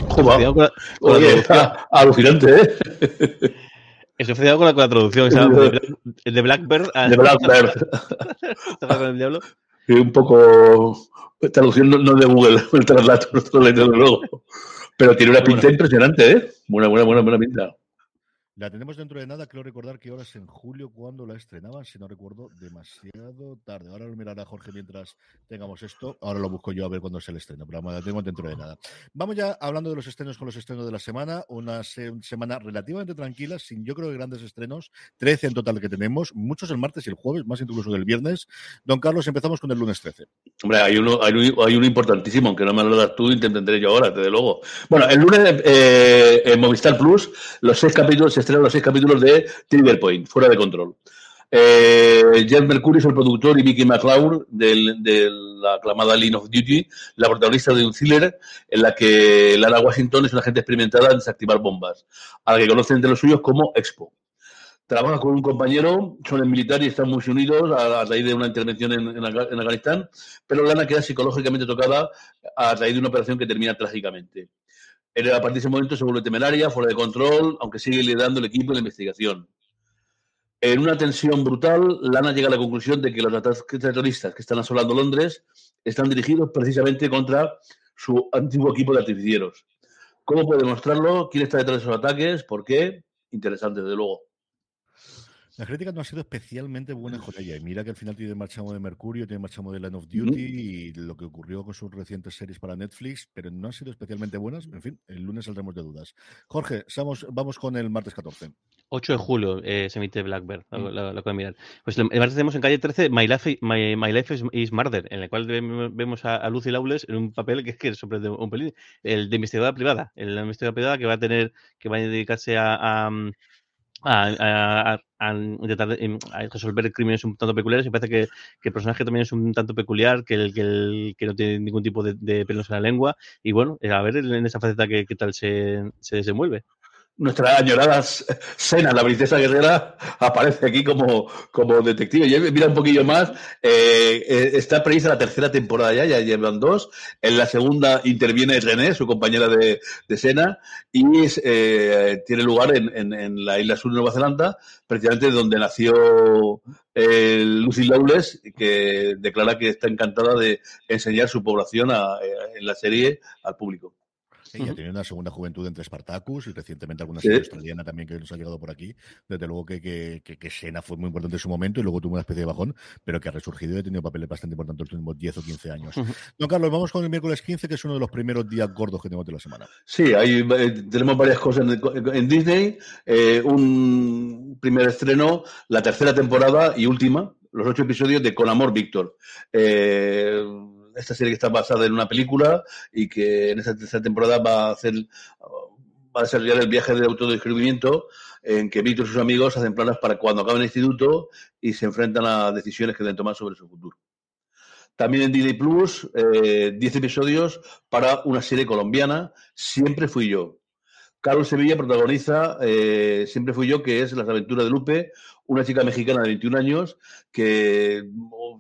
Joder, Oye, está alucinante, ¿eh? Estoy ofendido con la, con la traducción. ¿sabes? De, Black- de Blackbird a De Blackbird. Con el diablo. Y un poco. Traducción no, no de Google, el traslato, desde luego. Pero tiene una pinta impresionante, ¿eh? Buena, buena, buena, buena pinta. La tenemos dentro de nada, creo recordar que ahora es en julio cuando la estrenaban, si no recuerdo demasiado tarde. Ahora lo mirará Jorge mientras tengamos esto. Ahora lo busco yo a ver cuándo es el estreno, pero la tengo dentro de nada. Vamos ya hablando de los estrenos con los estrenos de la semana. Una se- semana relativamente tranquila, sin yo creo que grandes estrenos. 13 en total que tenemos, muchos el martes y el jueves, más incluso del viernes. Don Carlos, empezamos con el lunes 13. Hombre, hay uno, hay, uno, hay uno importantísimo, aunque no me lo das tú, entenderé yo ahora, desde luego. Bueno, el lunes eh, en Movistar Plus, los seis capítulos, se estrenan los seis capítulos de Trigger Point, fuera de control. Eh, Jeff Mercury es el productor y Vicky McLeod del- de la aclamada Line of Duty, la protagonista de un thriller en la que Lara Washington es una agente experimentada en desactivar bombas, a la que conocen entre los suyos como Expo. Trabaja con un compañero, son el militar y están muy unidos a, raíz de una intervención en, en Afganistán, pero Lana queda psicológicamente tocada a raíz de una operación que termina trágicamente. Él, a partir de ese momento se vuelve temeraria, fuera de control, aunque sigue liderando el equipo de la investigación. En una tensión brutal, Lana llega a la conclusión de que los ataques terroristas que están asolando Londres están dirigidos precisamente contra su antiguo equipo de artificieros. ¿Cómo puede demostrarlo? ¿Quién está detrás de esos ataques? ¿Por qué? Interesante, desde luego. La crítica no ha sido especialmente buena con ella. Y mira que al final tiene marchamo de Mercurio, tiene marchamo de Line of Duty y lo que ocurrió con sus recientes series para Netflix, pero no han sido especialmente buenas. En fin, el lunes saldremos de dudas. Jorge, vamos, vamos con el martes 14. 8 de julio eh, se emite Blackbird, lo, lo, lo, mirar. Pues el martes tenemos en calle 13 My Life, My, My Life is, is, Murder, en el cual vemos a, a Lucy Lawless en un papel que es que sorprende un pelín, el de investigadora privada, el de investigadora privada que va a tener, que va a dedicarse a, a a, intentar em, a resolver crímenes un tanto peculiares. Me parece que, que, el personaje también es un tanto peculiar, que, el, que, el, que no tiene ningún tipo de, de, pelos en la lengua. Y bueno, a ver en esa faceta qué tal se, se desenvuelve nuestra añorada Sena, la princesa guerrera, aparece aquí como, como detective. Y mira un poquillo más, eh, eh, está prevista la tercera temporada ya, ya llevan dos. En la segunda interviene René, su compañera de, de Sena, y eh, tiene lugar en, en, la isla sur de Nueva Zelanda, precisamente donde nació eh, Lucy Lawless, que declara que está encantada de enseñar su población a, en la serie al público. Sí, uh -huh. tiene una segunda juventud entre Spartacus y recientemente alguna serie sí. australiana también que nos ha llegado por aquí. Desde luego que, que, que, que Sena fue muy importante en su momento y luego tuvo una especie de bajón, pero que ha resurgido y ha tenido papeles bastante importantes en los últimos 10 o 15 años. Uh -huh. Don Carlos, vamos con el miércoles 15, que es uno de los primeros días gordos que tenemos de la semana. Sí, hay, eh, tenemos varias cosas en, en Disney. Eh, un primer estreno, la tercera temporada y última, los ocho episodios de Con Amor Víctor. Eh, esta serie que está basada en una película y que en esta tercera temporada va a hacer va a desarrollar el viaje de autodescubrimiento en que Víctor y sus amigos hacen planes para cuando acaben el instituto y se enfrentan a decisiones que deben tomar sobre su futuro. También en Disney Plus, 10 eh, episodios para una serie colombiana, Siempre fui yo. Carlos Sevilla protagoniza eh, Siempre fui yo, que es Las aventuras de Lupe, una chica mexicana de 21 años que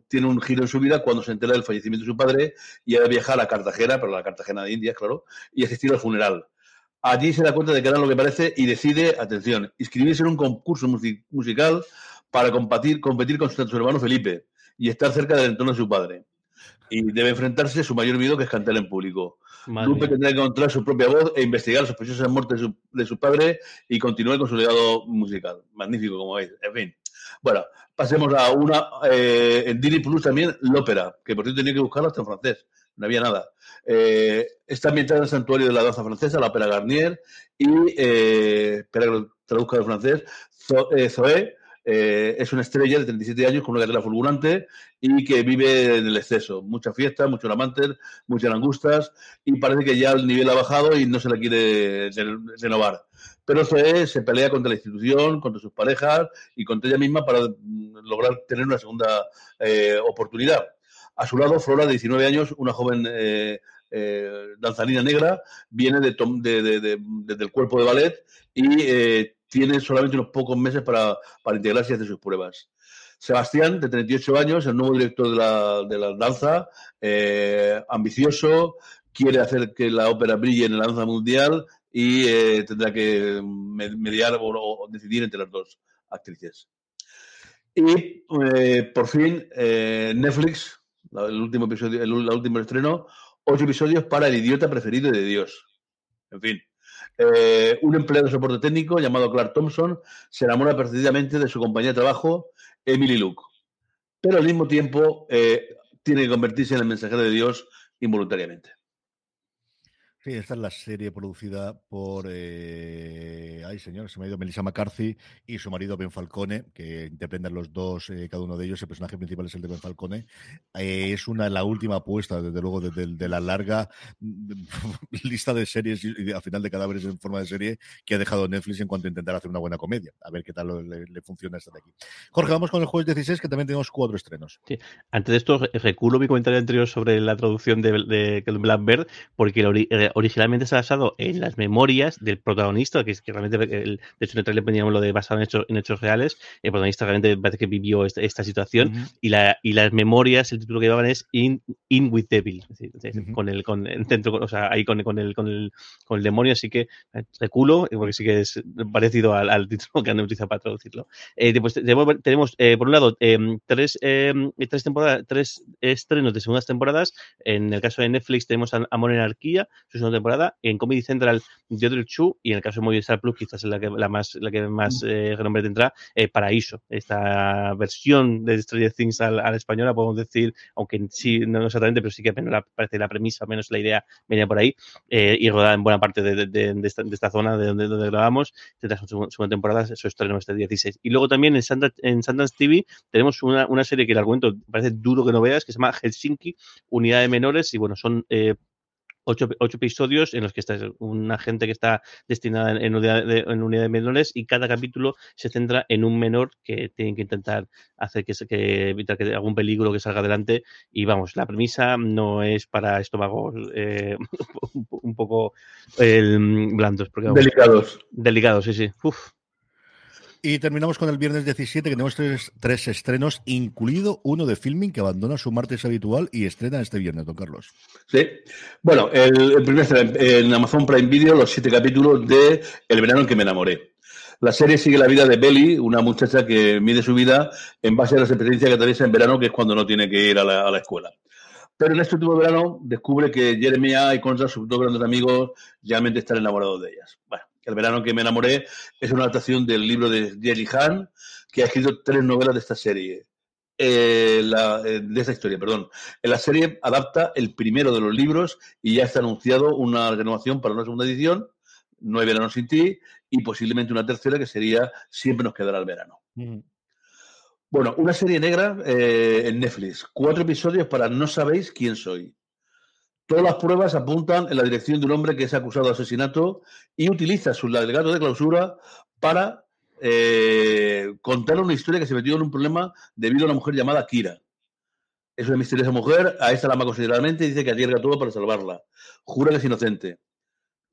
tiene un giro en su vida cuando se entera del fallecimiento de su padre y ha viajar a Cartagena, pero la Cartagena de Indias, claro, y asistir al funeral. Allí se da cuenta de que era lo que parece y decide, atención, inscribirse en un concurso musical para competir, competir con su hermano Felipe y estar cerca del entorno de su padre. Y debe enfrentarse a su mayor miedo, que es cantar en público. Lupe tendrá que encontrar su propia voz e investigar las sospechosas muertes de su, de su padre y continuar con su legado musical. Magnífico, como veis. En fin. Bueno, pasemos a una. Eh, en Disney Plus también, l'ópera, que por cierto tenía que buscarla hasta en francés. No había nada. Eh, está ambientada en el santuario de la danza francesa, la ópera Garnier, y, eh, espera que lo traduzca del francés, Zoé, eh, es una estrella de 37 años con una carrera fulgurante y que vive en el exceso. Mucha fiesta, muchos amantes, muchas langustas y parece que ya el nivel ha bajado y no se la quiere renovar. Pero se pelea contra la institución, contra sus parejas y contra ella misma para lograr tener una segunda eh, oportunidad. A su lado, Flora, de 19 años, una joven eh, danzarina negra, viene de, de, de, del cuerpo de ballet y tiene solamente unos pocos meses para, para integrarse y hacer sus pruebas. Sebastián, de 38 años, el nuevo director de la, de la danza, eh, ambicioso, quiere hacer que la ópera brille en la danza mundial y eh, tendrá que mediar o, decidir entre las dos actrices. Y eh, por fin, Netflix, el último episodio, el último estreno, ocho episodios para el idiota preferido de Dios. En fin, eh, un empleado de soporte técnico llamado Clark Thompson se enamora perdidamente de su compañía de trabajo, Emily Luke. Pero al mismo tiempo eh, tiene que convertirse en el mensajero de Dios involuntariamente. Sí, esta es la serie producida por, eh, ay señor, se me ha ido Melissa McCarthy y su marido Ben Falcone, que interpretan los dos, eh, cada uno de ellos. El personaje principal es el de Ben Falcone. Eh, es una, la última apuesta, desde luego, de, la larga lista de series y, a final de cadáveres en forma de serie que ha dejado Netflix en cuanto a intentar hacer una buena comedia. A ver qué tal le, funciona esta de aquí. Jorge, vamos con el jueves 16, que también tenemos cuatro estrenos. Sí. Antes de esto, reculo mi comentario anterior sobre la traducción de, de, Blackbird, porque el originalmente está basado en las memorias del protagonista, que es que realmente, el, de hecho en el trailer poníamos lo de basado en hechos, en hechos reales, el protagonista realmente parece que vivió esta, esta situación, uh -huh. y, la, y las memorias, el título que llevaban es In, in with Devil, es decir, uh -huh. con el, con el centro, o sea, ahí con, con, el, con, el, con el demonio, así que reculo, porque sí que es parecido al, al título que han utilizado para traducirlo. Eh, después tenemos, tenemos eh, por un lado, eh, tres, tres temporadas, tres estrenos de segundas temporadas, en el caso de Netflix tenemos Amor en Anarquía, es segunda temporada. En Comedy Central, The Other Two, y en el caso de Movistar Plus, quizás es la que, la más, la que más eh, renombre tendrá, eh, Paraíso. Esta versión de Stranger Things español, la podemos decir, aunque sí no exactamente, pero sí que menos la, parece la premisa, menos la idea venía por ahí, eh, y rodada en buena parte de, de- de- de esta, de esta zona de donde, donde grabamos, tendrá su seg- segunda temporada, su estreno este 16. Y luego también en, Sundance- en Sundance TV tenemos una, una serie que el argumento parece duro que no veas, que se llama Helsinki, Unidad de Menores, y bueno, son eh, ocho, ocho episodios en los que está una gente que está destinada en, unidad de, en unidad de menores y cada capítulo se centra en un menor que tienen que intentar hacer que, que evitar que algún peligro que salga adelante y vamos, la premisa no es para estómagos eh, un, po- un poco eh, blandos. Porque, vamos, Delicados. Delicados, sí, sí. Uf. Y terminamos con el viernes 17, que tenemos tres, tres estrenos, incluido uno de filming que abandona su martes habitual y estrena este viernes, don Carlos. Sí. Bueno, el, primer será en, Amazon Prime Video, los siete capítulos de El verano en que me enamoré. La serie sigue la vida de Belly, una muchacha que mide su vida en base a las experiencias que atraviesa en verano, que es cuando no tiene que ir a la, a la escuela. Pero en este último verano descubre que Jeremiah y Concha, sus dos grandes amigos, realmente están enamorados de ellas. Bueno, El verano que me enamoré es una adaptación del libro de Jerry Han, que ha escrito tres novelas de esta serie. Eh, la- eh, de esta historia, perdón. En la serie adapta el primero de los libros y ya está anunciado una renovación para una segunda edición, No hay verano sin ti, y posiblemente una tercera que sería Siempre nos quedará el verano. Bueno, una serie negra eh, en Netflix. Cuatro episodios para No sabéis quién soy. Todas las pruebas apuntan en la dirección de un hombre que es acusado de asesinato y utiliza su alegato de clausura para eh, contar una historia que se metió en un problema debido a una mujer llamada Kira. Es una misteriosa mujer, a esta la ama considerablemente y dice que arriesga todo para salvarla. Jura que es inocente.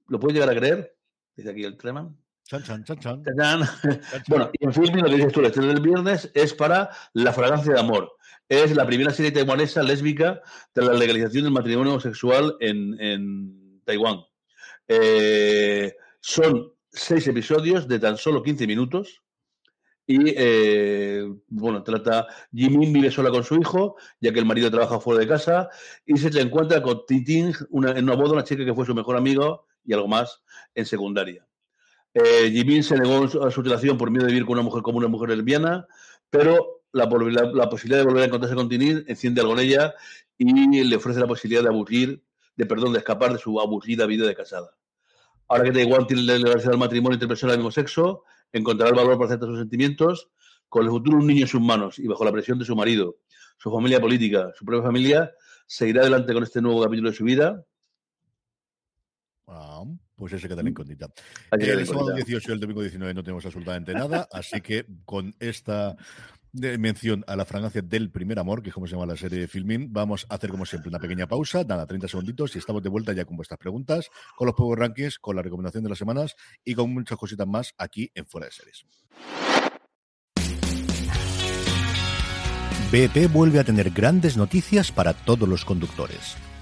¿Lo puedes llegar a creer? Dice aquí el Treman. Chan, chan, chan. Bueno, y en fin, lo que dices tú, la estrella del viernes es para La fragancia de amor. Es la primera serie taiwanesa lésbica de la legalización del matrimonio homosexual en, Taiwán. Eh, son seis episodios de tan solo 15 minutos. Y eh, bueno, trata. Jimin vive sola con su hijo, ya que el marido trabaja fuera de casa, y se encuentra con Titín una, en una boda, una chica que fue su mejor amigo y algo más en secundaria. Eh, Jimin se negó a su relación por miedo de vivir con una mujer como una mujer lesbiana, pero la, vol- la- la posibilidad de volver a encontrarse con Tinin enciende algo en ella y le ofrece la posibilidad de aburrir, de perdón, de escapar de su aburrida vida de casada. Ahora que Taiwán tiene la del matrimonio entre personas del mismo sexo, encontrará el valor para aceptar sus sentimientos, con el futuro de un niño en sus manos y bajo la presión de su marido, su familia política, su propia familia, seguirá adelante con este nuevo capítulo de su vida. Ah, pues ese queda la incógnita. El sábado incógnita. 18 y el domingo 19 no tenemos absolutamente nada, así que con esta mención a la fragancia del primer amor, que es como se llama la serie de filming, vamos a hacer como siempre una pequeña pausa, nada, 30 segunditos y estamos de vuelta ya con vuestras preguntas, con los Power Rankings, con la recomendación de las semanas y con muchas cositas más aquí en Fuera de Series. BP vuelve a tener grandes noticias para todos los conductores.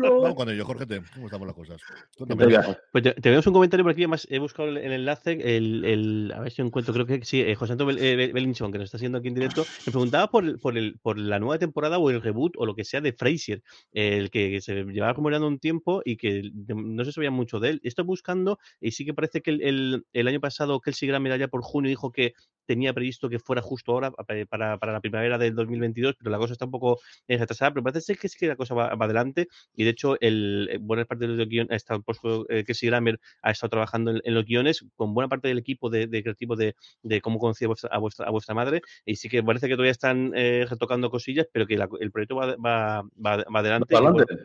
Vamos con ello, Jorge, ¿cómo estamos las cosas? Pues te, tenemos un comentario por aquí, además he buscado el, enlace, el, el, a ver si encuentro, creo que sí, eh, José Antonio eh, Belinchón, que nos está haciendo aquí en directo, me preguntaba por, por, el, por la nueva temporada o el reboot o lo que sea de Frasier, el que se llevaba acumulando un tiempo y que no se sabía mucho de él. Estoy buscando y sí que parece que el, el, año pasado Kelsey Grammer allá por junio dijo que tenía previsto que fuera justo ahora para, para, la primavera del 2022, pero la cosa está un poco retrasada, pero parece ser que sí que la cosa va, adelante y de hecho el, eh, buena parte de los guiones, ha estado, pues, eh, que Grammer ha estado trabajando en, los guiones con buena parte del equipo de, de creativo de, de, cómo conocía a vuestra, a vuestra, madre y sí que parece que todavía están eh, retocando cosillas, pero que el proyecto va, va, va, adelante.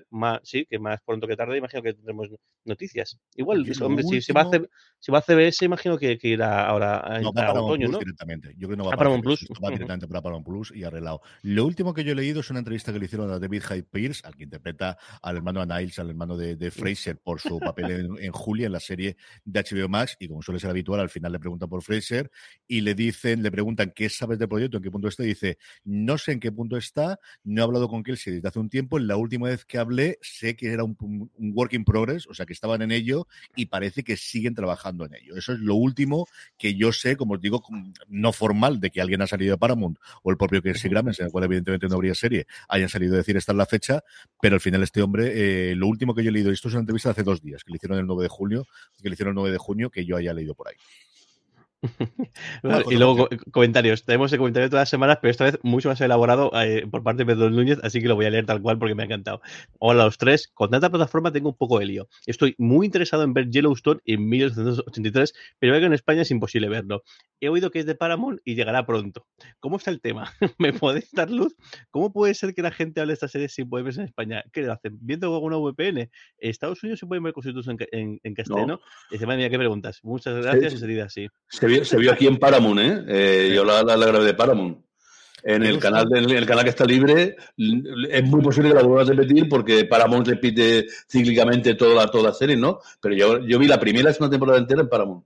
más, sí, que más pronto que tarde imagino que tendremos noticias. Igual, hombre, si, va a hacer, si va a CBS, imagino que, que irá ahora a, otoño, ¿no? Yo creo que no va a Paramount Plus. Va directamente para Paramount Plus y arreglado. Lo último que yo he leído es una entrevista que le hicieron a David Hyde Pierce, al que interpreta al hermano a Niles, al hermano de, de Fraser, por su papel en, Julia, en la serie de HBO Max. Y como suele ser habitual, al final le preguntan por Fraser y le dicen, le preguntan qué sabes del proyecto, en qué punto está. Y dice, no sé en qué punto está, no he hablado con Kelsey desde hace un tiempo. La última vez que hablé, sé que era un, un work in progress, o sea, que estaban en ello y parece que siguen trabajando en ello. Eso es lo último que yo sé, como os digo, no formal de que alguien ha salido de Paramount o el propio Kelsey Grammer, en el cual evidentemente no habría serie, hayan salido a decir esta es la fecha, pero al final este hombre, eh, lo último que yo he leído, esto es una entrevista de hace dos días, que le hicieron el 9 de junio, que le hicieron el 9 de junio, que yo haya leído por ahí. y luego comentarios. Tenemos el comentario todas las semanas, pero esta vez mucho más elaborado eh, por parte de Pedro Núñez, así que lo voy a leer tal cual porque me ha encantado. Hola a los tres. Con tanta plataforma tengo un poco de lío. Estoy muy interesado en ver Yellowstone en 1983, pero veo que en España es imposible verlo. He oído que es de Paramount y llegará pronto. ¿Cómo está el tema? ¿Me podéis dar luz? ¿Cómo puede ser que la gente hable de esta serie sin poder verse en España? ¿Qué le hacen? ¿Viendo alguna VPN? ¿Estados Unidos se pueden ver cositos en, en, en castellano? No. Y madre ¿qué preguntas? Muchas gracias y sería así se vio aquí en Paramount, ¿eh? eh yo la, la, grabé de Paramount. En el canal, en el canal que está libre, es muy posible que la vuelvas a repetir porque Paramount repite cíclicamente toda la, toda la serie, ¿no? Pero yo, yo vi la primera y segunda temporada entera en Paramount.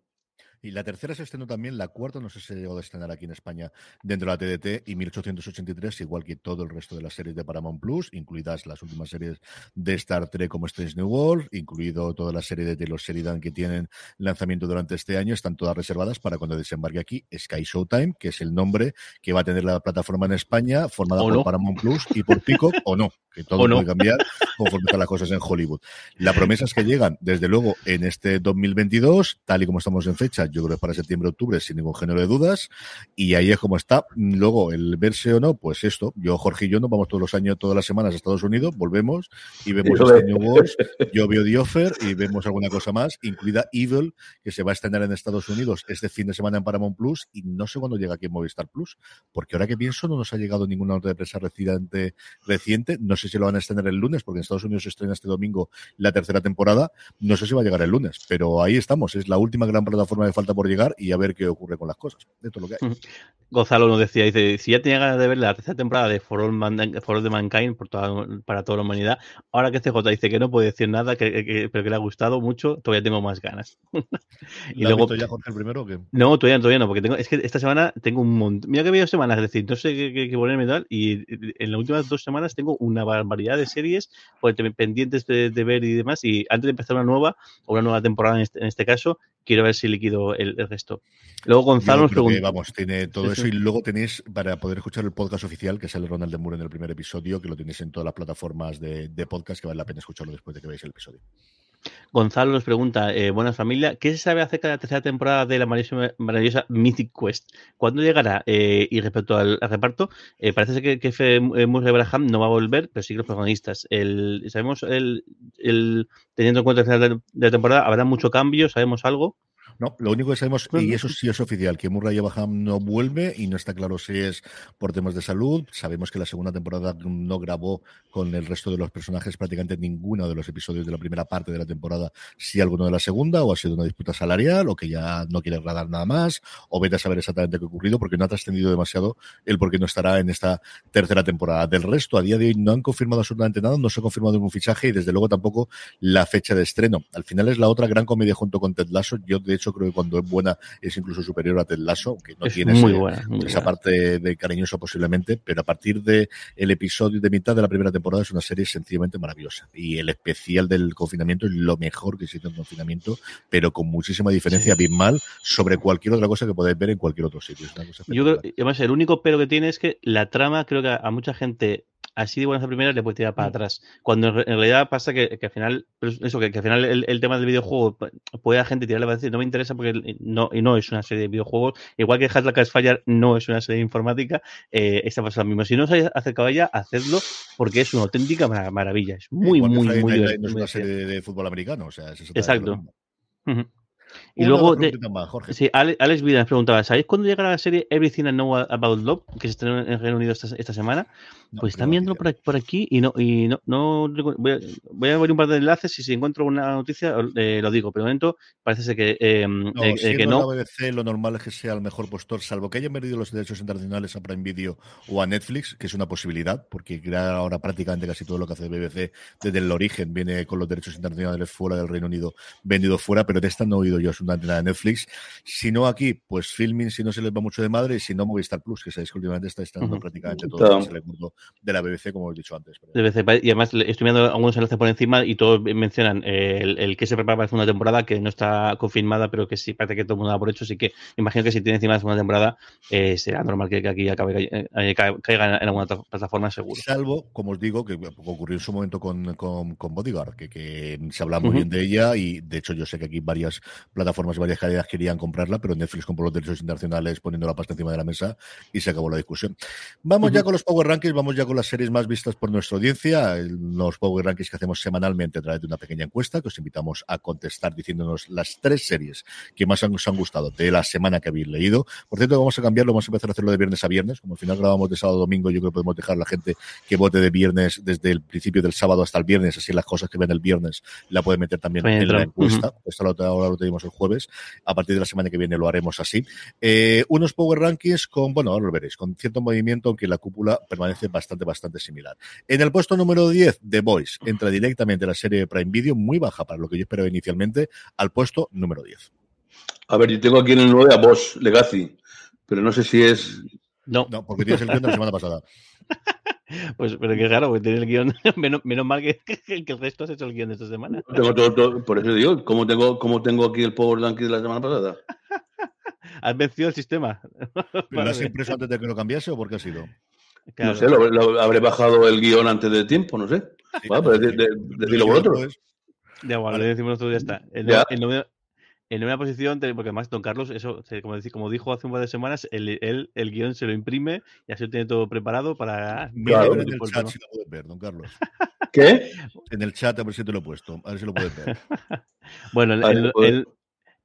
Y la tercera se estrenó también, la cuarta no sé si se llegó a estrenar aquí en España dentro de la TDT y 1883, igual que todo el resto de las series de Paramount Plus, incluidas las últimas series de Star Trek como Strange New World, incluido toda la serie de Taylor Sheridan que tienen lanzamiento durante este año, están todas reservadas para cuando desembarque aquí Sky Showtime, que es el nombre que va a tener la plataforma en España, formada por Paramount Plus y por Peacock, o no, que todo puede cambiar conforme están las cosas en Hollywood. La promesa es que llegan, desde luego, en este 2022, tal y como estamos en fecha, yo creo que es para septiembre-octubre, sin ningún género de dudas, y ahí es como está. Luego, el verse o no, pues esto, yo, Jorge y yo nos vamos todos los años, todas las semanas a Estados Unidos, volvemos y vemos este New Wars, yo veo The Offer y vemos alguna cosa más, incluida Evil, que se va a estrenar en Estados Unidos este fin de semana en Paramount Plus, y no sé cuándo llega aquí en Movistar Plus, porque ahora que pienso no nos ha llegado ninguna nota de prensa reciente, reciente, no sé si lo van a estrenar el lunes, porque en Estados Unidos se estrena este domingo la tercera temporada, no sé si va a llegar el lunes, pero ahí estamos, es la última gran plataforma de falta por llegar y a ver qué ocurre con las cosas. De todo lo que hay. Gonzalo nos decía, dice, si ya tenía ganas de ver la tercera temporada de For All, For the Mankind por toda, para toda la humanidad, ahora que CJ dice que no puede decir nada, que, pero que le ha gustado mucho, todavía tengo más ganas. y luego ya Jorge el primero o qué? No, todavía, todavía no, porque tengo, es que esta semana tengo un montón. Mira que había semanas, es decir, no sé qué, qué ponerme tal, y en las últimas dos semanas tengo una barbaridad de series pues, pendientes de, ver y demás, y antes de empezar una nueva, o una nueva temporada en este, en este caso, quiero ver si liquido el, el resto. Luego Gonzalo nos pregunta. Vamos, tiene todo eso y luego tenéis para poder escuchar el podcast oficial que sale Ronald de Moore en el primer episodio, que lo tenéis en todas las plataformas de, podcast, que vale la pena escucharlo después de que veáis el episodio. Gonzalo nos pregunta, eh, buena familia, ¿qué se sabe acerca de la tercera temporada de la maravillosa, Mythic Quest? ¿Cuándo llegará? Eh, y respecto al, reparto, eh, parece que, que F. Murray Abraham no va a volver, pero sí que los protagonistas. El, sabemos, el, el, teniendo en cuenta la tercera de la temporada, ¿habrá mucho cambio? ¿Sabemos algo? No, lo único que sabemos, y eso sí es oficial, que Murray Abraham no vuelve y no está claro si es por temas de salud. Sabemos que la segunda temporada no grabó con el resto de los personajes prácticamente ninguno de los episodios de la primera parte de la temporada, si alguno de la segunda, o ha sido una disputa salarial, o que ya no quiere grabar nada más, o vete a saber exactamente qué ha ocurrido, porque no ha trascendido demasiado el por qué no estará en esta tercera temporada. Del resto, a día de hoy no han confirmado absolutamente nada, no se ha confirmado ningún fichaje y desde luego tampoco la fecha de estreno. Al final es la otra gran comedia junto con Ted Lasso. Yo, de hecho, hecho, creo que cuando es buena es incluso superior a Ted Lasso, que no Es tiene muy ese- buena, muy esa buena. parte de cariñoso posiblemente, pero a partir de el episodio de mitad de la primera temporada es una serie sencillamente maravillosa. Y el especial del confinamiento es lo mejor que se hizo en confinamiento, pero con muchísima diferencia abismal sobre cualquier otra cosa que podáis ver en cualquier otro sitio. Es una cosa Yo creo, además, el único pero que tiene es que la trama, creo que a mucha gente así de buenas a primeras le puede tirar Mm. para atrás. Cuando en, re- en realidad pasa que, que al final, eso, que, que al final el, el tema del videojuego pu- puede a la gente tirarle para decir, no me interesa porque no, y no es una serie de videojuegos. Igual que Hack Fire no es una serie de informática, eh, esta pasa lo mismo. Si no os habéis acercado a ella, hacedlo porque es una auténtica mara- maravilla. Es muy, muy, muy, Lights no es muy una serie de, de fútbol americano, o sea, es Exacto. Y Una luego, de- más, Jorge. sí, Ale- Alex Vida nos preguntaba, ¿sabéis cuándo llegará la serie Everything I Know About Love, que se estrenó en Reino Unido esta, esta semana? No, pues están viendo por aquí, por aquí y no, y no, no voy, a, voy a ver un par de enlaces y si encuentro una noticia eh, lo digo, pero de momento parece ser que, eh, No, eh, eh, que no. la BBC, lo normal es que sea el mejor postor, salvo que hayan perdido los derechos internacionales a Prime Video o a Netflix, que es una posibilidad, porque ahora prácticamente casi todo lo que hace BBC desde el origen viene con los derechos internacionales fuera del Reino Unido, vendido fuera, pero de esta no he oído yo absolutamente nada de Netflix. Si no aquí, pues filming si no se les va mucho de madre, y si no Movistar Plus, que sabéis que últimamente está estando Ujú. prácticamente todo se le mundo de la BBC, como he dicho antes. BBC, y además estoy viendo algunos enlaces por encima y todos mencionan eh, el, el que se prepara para la segunda temporada, que no está confirmada, pero que sí parece que todo el mundo da por hecho, así que imagino que si tiene encima la segunda temporada eh, será normal que, que aquí acabe, eh, ca- caiga en alguna otra plataforma seguro. Salvo, como os digo, que ocurrió en su momento con, con, con Bodyguard, que, que se hablaba muy bien de ella y de hecho yo sé que aquí varias plataformas, varias cadenas querían comprarla, pero Netflix compró los derechos internacionales poniendo la pasta encima de la mesa y se acabó la discusión. Vamos ya con los Power Rankings, vamos ya con las series más vistas por nuestra audiencia, los Power Rankings que hacemos semanalmente a través de una pequeña encuesta que os invitamos a contestar diciéndonos las tres series que más os han gustado de la semana que habéis leído. Por cierto, vamos a cambiarlo, vamos a empezar a hacerlo de viernes a viernes, como al final grabamos de sábado a domingo, yo creo que podemos dejar a la gente que vote de viernes desde el principio del sábado hasta el viernes, así las cosas que ven el viernes la pueden meter también en la encuesta. Esto lo, ahora lo tenemos el jueves. A partir de la semana que viene lo haremos así. Eh, unos Power Rankings con, bueno, ahora lo veréis, con cierto movimiento, aunque la cúpula permanece bastante, bastante similar. En el puesto número 10, The Voice entra directamente la serie de Prime Video, muy baja para lo que yo esperaba inicialmente, al puesto número 10. A ver, yo tengo aquí en el 9 a Boss Legacy, pero no sé si es. No, No, porque tienes el guion de la semana pasada. pues pero qué raro, porque tiene el guion, menos, menos mal que, que, que el resto has hecho el guion de esta semana. Tengo todo, todo- por eso digo, ¿cómo tengo, cómo tengo aquí el Power Ranking de la semana pasada? Has vencido el sistema. ¿Pero lo has impreso antes de que lo cambiase o por qué ha sido? Claro. No sé, lo, lo- habré bajado el guion antes de tiempo, no sé. Bueno, pero de- de- decirlo vosotros. Pues, Ya, bueno, Vale. le decimos nosotros ya está. Ya. En novena posición, porque además Don Carlos, eso, como, dice- como dijo hace un par de semanas, él, él el guion se lo imprime y así lo tiene todo preparado para... Mira Claro. a ver en el chat si lo puedes ver, don Carlos. ¿Qué? En el chat a ver si te lo he puesto, a ver si lo puedes ver. Bueno, en, Vale,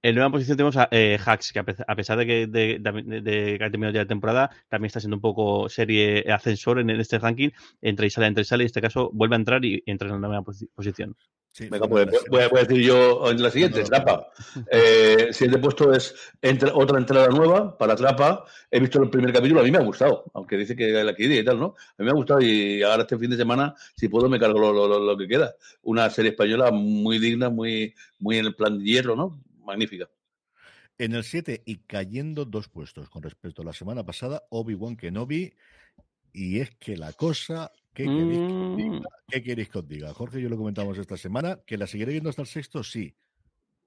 en- novena posición tenemos a eh, Hacks, que a pe- a pesar de que, de, de- de que ha terminado ya la temporada, también está siendo un poco serie ascensor en, en este ranking, entra y sale, entra y sale, y en este caso vuelve a entrar y entra en la posi- posición. Sí, Venga, pues voy a, voy a decir yo en la siguiente, No, no, Trapa. Eh, siguiente puesto es entra- otra entrada nueva para Trapa. He visto el primer capítulo, a mí me ha gustado, aunque dice que la quería y tal, ¿no? A mí me ha gustado y ahora este fin de semana, si puedo, me cargo lo, lo- lo- lo que queda. Una serie española muy digna, muy, muy en el plan de hierro, ¿no? Magnífica. En el 7 y cayendo dos puestos con respecto a la semana pasada, Obi-Wan Kenobi. Y es que la cosa, ¿qué queréis que os diga? Mm. ¿Qué queréis que os diga? Jorge yo lo comentamos esta semana, que la seguiré viendo hasta el sexto, sí.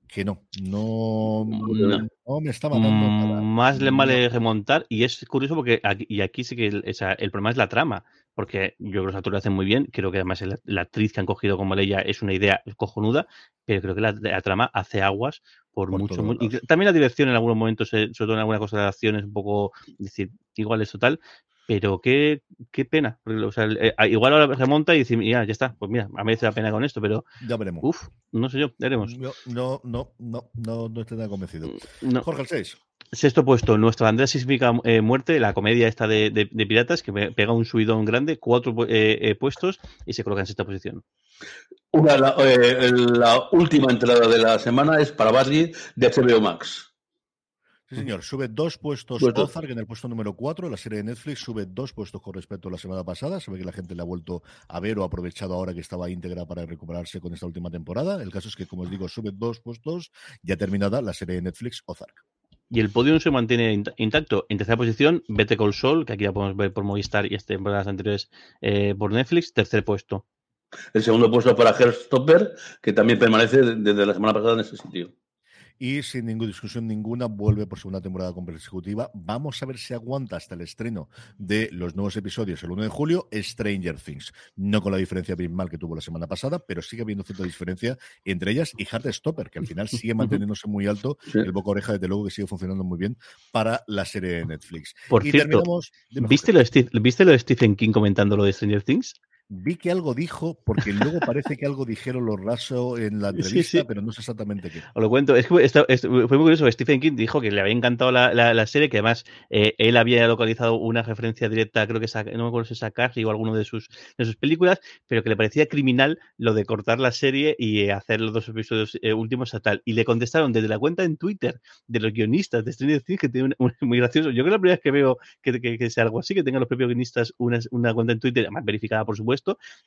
Que no, no, No. no me está matando. Mm, Más le vale remontar y es curioso porque aquí, y aquí sí que el, el problema es la trama, porque yo creo que los actores lo hacen muy bien, creo que además la actriz que han cogido como Leia es una idea cojonuda, pero creo que la, la trama hace aguas por, Por mucho, y también la dirección en algunos momentos, sobre todo en alguna cosa de acción es un poco decir, igual eso tal, pero qué, qué pena, porque, o sea, eh, igual ahora remonta y dice, ya, ya está, pues mira, a mí merece la pena con esto, pero Ya veremos. uff, no sé yo, ya veremos. Yo no, no, no, no, no estoy tan convencido. No. Jorge, el 6. Sexto puesto, nuestra bandera sísmica eh, muerte, la comedia esta de, de- de piratas, que pe- pega un subidón grande, cuatro eh, eh, puestos y se coloca en sexta posición. Una, la, eh, la última entrada de la semana es para Barry de HBO Max. Sí, señor. Sube dos puestos Puesto. Ozark en el puesto número 4. La serie de Netflix sube dos puestos con respecto a la semana pasada. Se ve que la gente la ha vuelto a ver o ha aprovechado ahora que estaba íntegra para recuperarse con esta última temporada. El caso es que, como os digo, sube dos puestos. Ya terminada la serie de Netflix Ozark. Y el podium se mantiene int- intacto. En tercera posición, Vete Call Sol, que aquí ya podemos ver por Movistar y este temporadas anteriores eh, por Netflix. Tercer puesto. El segundo puesto para Heartstopper, que también permanece desde la semana pasada en ese sitio. Y sin ninguna discusión ninguna, vuelve por segunda temporada consecutiva. Vamos a ver si aguanta hasta el estreno de los nuevos episodios el 1 de julio, Stranger Things. No con la diferencia abismal que tuvo la semana pasada, pero sigue habiendo cierta diferencia entre ellas y Heartstopper, que al final sigue manteniéndose muy alto. Sí. El boca oreja, desde luego, que sigue funcionando muy bien para la serie de Netflix. Por y cierto, ¿viste lo, de ¿viste lo de Stephen King comentando lo de Stranger Things? Vi que algo dijo, porque luego parece que algo dijeron los raso en la entrevista, sí. pero no sé exactamente qué. Os lo cuento, es que es- fue muy curioso. Stephen King dijo que le había encantado la, la- la serie, que además eh, él había localizado una referencia directa, creo que es a- no me acuerdo si es a Carrie o alguno de sus, de sus películas, pero que le parecía criminal lo de cortar la serie y eh, hacer los dos episodios eh, últimos a tal. Y le contestaron desde la cuenta en Twitter de los guionistas de Stranger Things, que tiene un, un- muy gracioso. Yo creo que la primera vez que veo que, que- que sea algo así, que tengan los propios guionistas una, una cuenta en Twitter, además verificada por supuesto,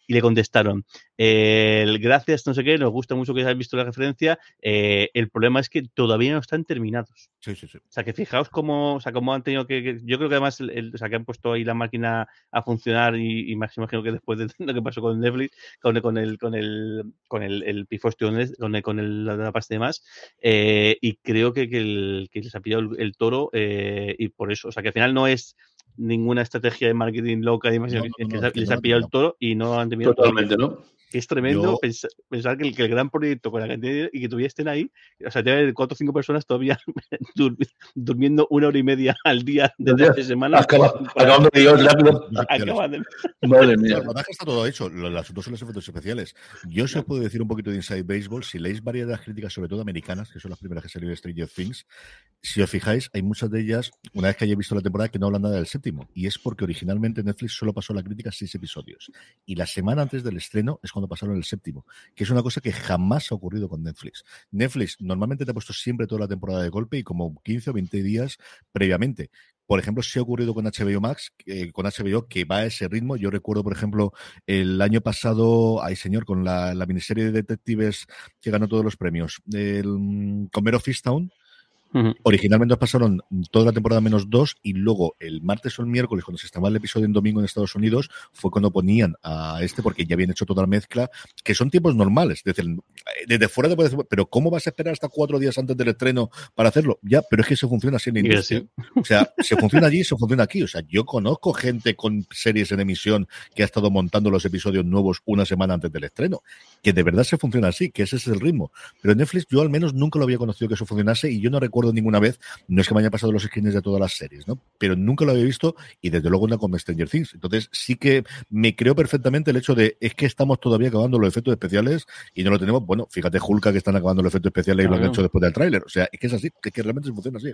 y le contestaron, eh, el gracias, no sé qué, nos gusta mucho que hayáis visto la referencia, eh, el problema es que todavía no están terminados. Sí, sí, sí. O sea, que fijaos cómo, o sea, cómo han tenido que, que- yo creo que además, el- el- o sea, que han puesto ahí la máquina a funcionar y, y más imagino que después de lo que pasó con Netflix, con, el- con el, con el, con el, el pifostio, con, el, con, el, el- la pasta y demás, eh, y creo que, que, el, que les ha pillado el, el toro eh, y por eso, o sea, que al final no es ninguna estrategia de marketing loca y demás, No, sino no, que no, les, es ha, les pillado el toro y no han terminado Totalmente, ¿no? Que es tremendo Yo- pensar, pensar que, el, que el gran proyecto con la cantidad y que todavía estén ahí, o sea, tiene cuatro o cinco personas todavía dur- durmiendo una hora y media al día desde hace semanas. Acaba- para- acabando de ir rápido. acaban de- Madre mía. el rodaje está todo hecho. Lo- El asunto son los efectos especiales. Yo os puedo decir un poquito de Inside Baseball. Si leéis varias de las críticas, sobre todo americanas, que son las primeras que salieron de Stranger Things, si os fijáis, hay muchas de ellas, una vez que haya visto la temporada, que no hablan nada del séptimo. Y es porque originalmente Netflix solo pasó la crítica seis episodios. Y la semana antes del estreno es cuando pasaron el séptimo, que es una cosa que jamás ha ocurrido con Netflix. Netflix normalmente te ha puesto siempre toda la temporada de golpe y como 15 o 20 días previamente. Por ejemplo, sí ha ocurrido con HBO Max, eh, con HBO que va a ese ritmo. Yo recuerdo, por ejemplo, el año pasado, ay señor, con la, la miniserie de detectives que ganó todos los premios, el, mm, con Mero Fistown, Originalmente nos pasaron toda la temporada menos dos y luego el martes o el miércoles, cuando se estaba el episodio en domingo en Estados Unidos, fue cuando ponían a este porque ya habían hecho toda la mezcla, que son tiempos normales. Desde, el- desde fuera te puedes decir, pero ¿cómo vas a esperar hasta cuatro días antes del estreno para hacerlo? Ya, pero es que eso funciona así en la Y industria. O sea, se funciona allí, se funciona aquí. O sea, yo conozco gente con series en emisión que ha estado montando los episodios nuevos una semana antes del estreno, que de verdad se funciona así, que ese es el ritmo. Pero en Netflix yo al menos nunca lo había conocido que eso funcionase y yo no recuerdo ninguna vez, no es que me haya pasado los screens de todas las series, ¿no? Pero nunca lo había visto y desde luego no con Stranger Things. Entonces sí que me creo perfectamente el hecho de es que estamos todavía acabando los efectos especiales y no lo tenemos. Bueno, fíjate Hulka que están acabando los efectos especiales y lo han hecho después del tráiler. O sea, es que es así, que, que realmente funciona así.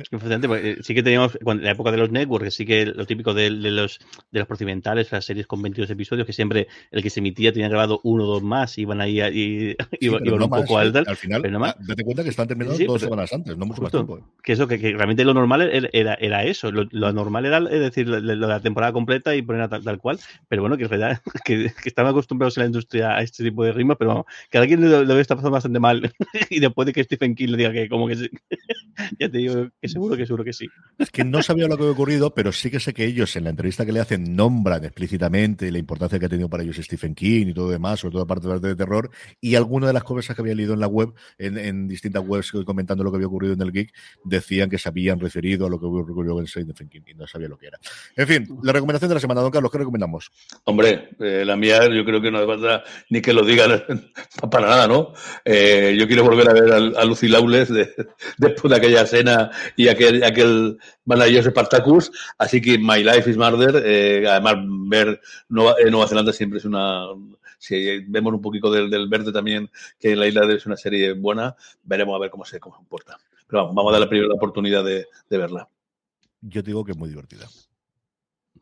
Es que fascinante, porque, eh, sí que teníamos, cuando- en la época de los networks, sí que lo típico de, de los de los procedimentales, las series con 22 episodios, que siempre el que se emitía tenía grabado uno o dos más, iban ahí, a- y, Sí, iban, iban no un más, poco ¿eh? al tal, Al final, pero no más. ah, date cuenta que están terminando Sí, dos semanas antes, no mucho más Justo. tiempo. ¿eh? que eso, que, que realmente lo normal era, era, eso, lo, lo anormal era, es decir, lo, lo de la temporada completa y poner tal, tal cual, pero bueno, que en realidad, que, que estaban acostumbrados en la industria a este tipo de ritmos, pero vamos, que alguien lo, lo está pasando bastante mal, y después de que Stephen King le diga que como que sí, ya te digo que seguro que seguro que sí. Es que no sabía lo que había ocurrido, pero sí que sé que ellos en la entrevista que le hacen nombran explícitamente la importancia que ha tenido para ellos Stephen King y todo lo demás, sobre todo aparte de de terror, y alguna de las cosas que había leído en la web, en, en distintas webs comentando lo que había ocurrido en el Geek, decían que se habían referido a lo que había ocurrido en Stephen King y no sabía lo que era. En fin, la recomendación de la semana, don Carlos, ¿qué recomendamos? Hombre, eh, la mía yo creo que no hace falta ni que lo digan para nada, ¿no? Eh, yo quiero volver a ver al- a, Lucy Lawless de- después de aquella escena y aquel, aquel maravilloso Spartacus, así que My Life is Murder, eh, además ver Nueva, eh, Nueva Zelanda siempre es una... Si vemos un poquito del, del verde también, que la isla es una serie buena, veremos a ver cómo se, cómo se comporta. Pero vamos, vamos a dar la primera oportunidad de, de verla. Yo te digo que es muy divertida.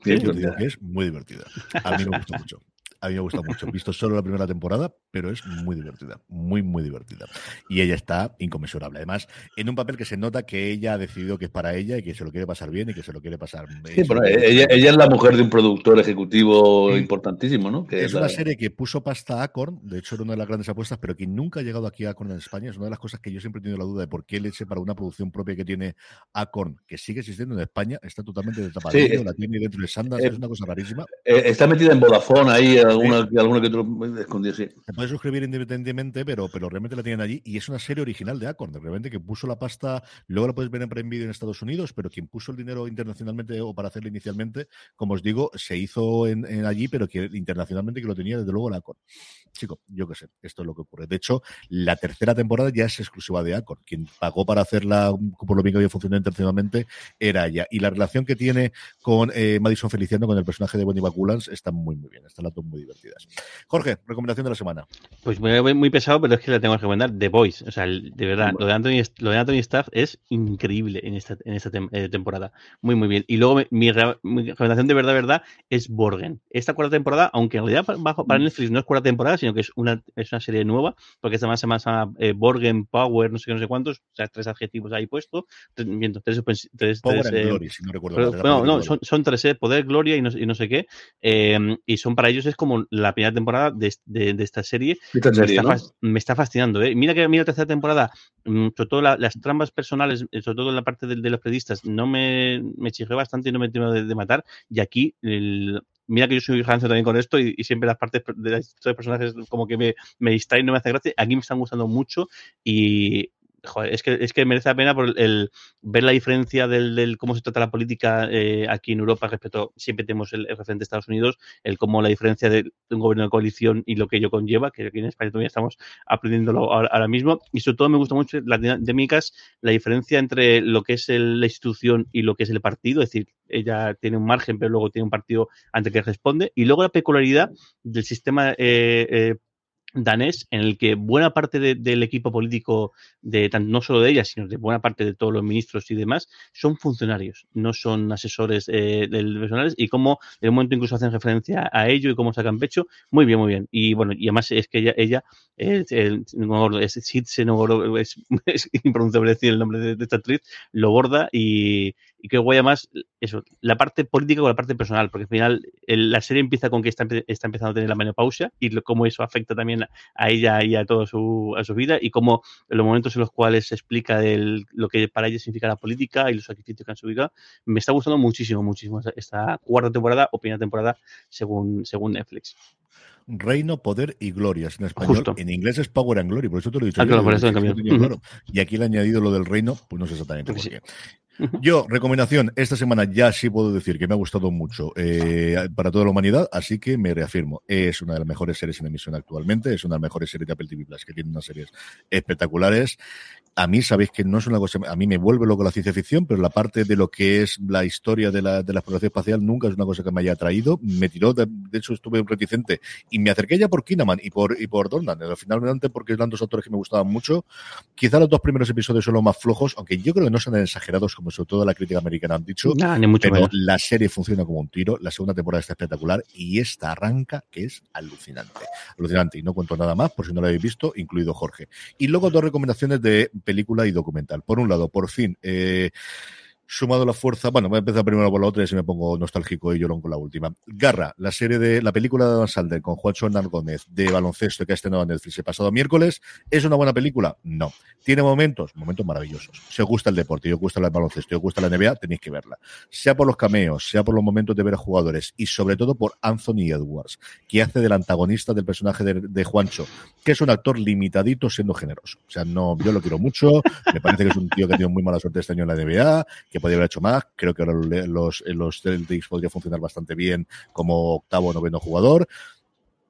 Sí, Yo te digo que es muy divertida. A mí me gusta mucho. A mí me gusta mucho. He visto solo la primera temporada, pero es muy divertida, muy, muy divertida. Y ella está inconmensurable. Además, en un papel que se nota que ella ha decidido que es para ella y que se lo quiere pasar bien y que se lo quiere pasar sí, bueno, ella, ella, es la mujer de un productor ejecutivo importantísimo, ¿no? Que es, una serie que puso pasta a Acorn, de hecho era una de las grandes apuestas, pero que nunca ha llegado aquí a Acorn en España. Es una de las cosas que yo siempre he tenido la duda de por qué leche para una producción propia que tiene Acorn, que sigue existiendo en España, está totalmente destapada. Sí, la tiene dentro de Sanders, eh, es una cosa rarísima. Eh, está metida en Vodafone ahí, alguna, alguna que otro sí. Se puede suscribir independientemente, pero, pero realmente la tienen allí y es una serie original de Acorn, de repente que puso la pasta, luego la puedes ver en Prime Video en Estados Unidos, pero quien puso el dinero internacionalmente o para hacerlo inicialmente, como os digo, se hizo en, allí, pero que internacionalmente que lo tenía desde luego la Acorn. Chico, yo qué sé, esto es lo que ocurre. De hecho, la tercera temporada ya es exclusiva de Acorn. Quien pagó para hacerla por lo bien que había funcionado internacionalmente era ella. Y la relación que tiene con eh, Madison Feliciano, con el personaje de Bonnie Baculans, está muy, muy bien. Están las dos muy divertidas. Jorge, recomendación de la semana. Pues muy, muy pesado, pero es que le tengo que recomendar The Voice. O sea, de verdad, lo de Anthony, lo de Anthony Staff es increíble en esta, en esta eh, temporada. Muy, muy bien. Y luego mi, recomendación de verdad, verdad, es Borgen. Esta cuarta temporada, aunque en realidad bajo, para mm. Netflix no es cuarta temporada, sino que es una, es una serie nueva, porque esta más se llama eh, Borgen Power, no sé qué, no sé cuántos, o sea, tres adjetivos ahí puessto. Tres, tres, Power and eh, Glory, si no recuerdo. no, no, son, son, tres, eh, Poder, Gloria y no, y no sé qué. Y son para ellos es como la primera temporada de, de, de esta serie. me, está, fascinando, ¿eh? Mira que mira la tercera temporada, mm, sobre todo las trampas personales, sobre todo en la parte de, los periodistas, no me, me bastante y no me temo de, de matar. Y aquí el, mira que yo soy rancio también con esto y, siempre las partes de las personajes como que me, me distraen, no me hace gracia. Aquí me están gustando mucho y, joder, es que, es que merece la pena por el, ver la diferencia del, cómo se trata la política eh, aquí en Europa respecto, siempre tenemos el, referente de Estados Unidos, el cómo la diferencia de, un gobierno de coalición y lo que ello conlleva, que aquí en España todavía estamos aprendiéndolo ahora, mismo, y sobre todo me gusta mucho las dinámicas, la diferencia entre lo que es la institución y lo que es el partido, es decir, ella tiene un margen, pero luego tiene un partido ante que responde, y luego la peculiaridad del sistema eh, eh, danés en el que buena parte del equipo político, de no solo de ella, sino de buena parte de todos los ministros y demás, son funcionarios, no son asesores eh, personales y en un momento incluso hacen referencia a ello y cómo sacan pecho, muy bien, muy bien. Y bueno, y además es que ella, ella es, es, impronunciable decir el nombre de, esta actriz, lo borda y, y qué guay más eso, la parte política con la parte personal, porque al final la serie empieza con que está, empezando a tener la menopausia y cómo eso afecta también a ella y a toda su, a su vida y cómo en los momentos en los cuales se explica lo que para ella significa la política y los sacrificios que han subido, me está gustando muchísimo, muchísimo esta cuarta temporada o primera temporada según, según Netflix. Reino, Poder y Gloria en español. En inglés es Power and Glory, por eso te lo he dicho. Ah, claro, por eso Y aquí le he añadido lo del reino, pues no sé exactamente por qué. Yo, recomendación, esta semana ya sí puedo decir que me ha gustado mucho eh, para toda la humanidad, así que me reafirmo. Es una de las mejores series en emisión actualmente, es una de las mejores series de Apple TV Plus, que tiene unas series espectaculares. A mí, sabéis que no es una cosa, a mí me vuelve loco la ciencia ficción, pero la parte de lo que es la historia de la, de la exploración espacial nunca es una cosa que me haya atraído. Me tiró, de, hecho estuve reticente y me acerqué ya por Kinaman y por, y por Dornan. Finalmente, porque eran dos autores que me gustaban mucho. Quizá los dos primeros episodios son los más flojos, aunque yo creo que no son exagerados como sobre todo la crítica americana han dicho. pero la serie funciona como un tiro, la segunda temporada está espectacular y esta arranca que es alucinante. Alucinante. Y no cuento nada más, por si no lo habéis visto, incluido Jorge. Y luego dos recomendaciones de película y documental. Por un lado, por fin, eh, sumado la fuerza. Bueno, voy a empezar primero por la otra y si me pongo nostálgico y llorón con la última. Garra, la serie de la película de Adam Salder con Juancho Hernán de baloncesto que ha estrenado en Netflix el pasado miércoles. ¿Es una buena película? No. ¿Tiene momentos? Momentos maravillosos. Si os gusta el deporte, si os gusta el baloncesto, si os gusta la NBA, tenéis que verla. Sea por los cameos, sea por los momentos de ver a jugadores y sobre todo por Anthony Edwards, que hace del antagonista del personaje de, Juancho, que es un actor limitadito siendo generoso. O sea, no, yo lo quiero mucho, me parece que es un tío que ha tenido muy mala suerte este año en la NBA, que podría haber hecho más. Creo que ahora los, los Celtics podría funcionar bastante bien como octavo o noveno jugador.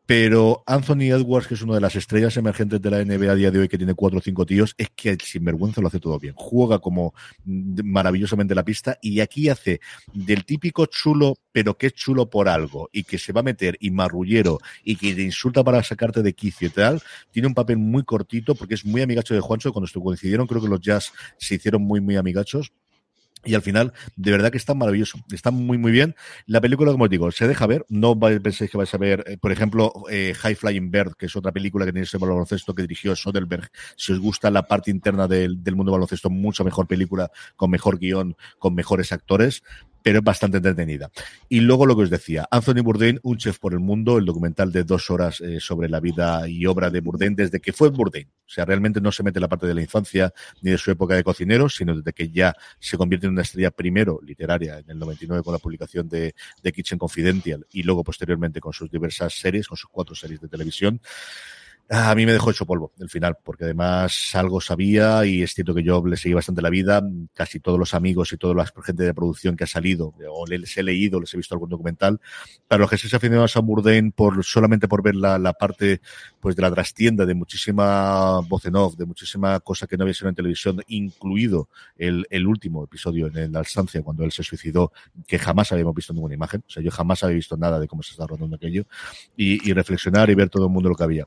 Pero Anthony Edwards, que es una de las estrellas emergentes de la NBA a día de hoy, que tiene cuatro o cinco tíos, es que el sinvergüenza lo hace todo bien. Juega como maravillosamente la pista y aquí hace del típico chulo, pero que es chulo por algo y que se va a meter y marrullero y que te insulta para sacarte de quicio y tal. Tiene un papel muy cortito porque es muy amigacho de Juancho. Cuando coincidieron, creo que los Jazz se hicieron muy, muy amigachos Y al final, de verdad que está maravilloso. Está muy, muy bien. La película, como os digo, se deja ver. No penséis que vais a ver, eh, por ejemplo, eh, High Flying Bird, que es otra película que tiene ese baloncesto que dirigió Soderbergh. Si os gusta la parte interna del, del mundo baloncesto, mucho mejor película, con mejor guion, con mejores actores pero es bastante entretenida. Y luego lo que os decía, Anthony Bourdain, un chef por el mundo, el documental de dos horas eh, sobre la vida y obra de Bourdain desde que fue Bourdain. O sea, realmente no se mete en la parte de la infancia ni de su época de cocinero, sino desde que ya se convierte en una estrella primero literaria en el 99 con la publicación de, de Kitchen Confidential y luego posteriormente con sus diversas series, con sus cuatro series de televisión. A mí me dejó hecho polvo el final, porque además algo sabía y es cierto que yo le seguí bastante la vida. Casi todos los amigos y toda la gente de producción que ha salido, o les he leído, les he visto algún documental. Para los que se aficionado a Bourdain por, solamente por ver la, la, parte pues de la trastienda, de muchísima voz en off, de muchísima cosa que no había sido en televisión, incluido el, el último episodio en la alzancia cuando él se suicidó, que jamás habíamos visto ninguna imagen. O sea, yo jamás había visto nada de cómo se está rodando aquello. Y, y reflexionar y ver todo el mundo lo que había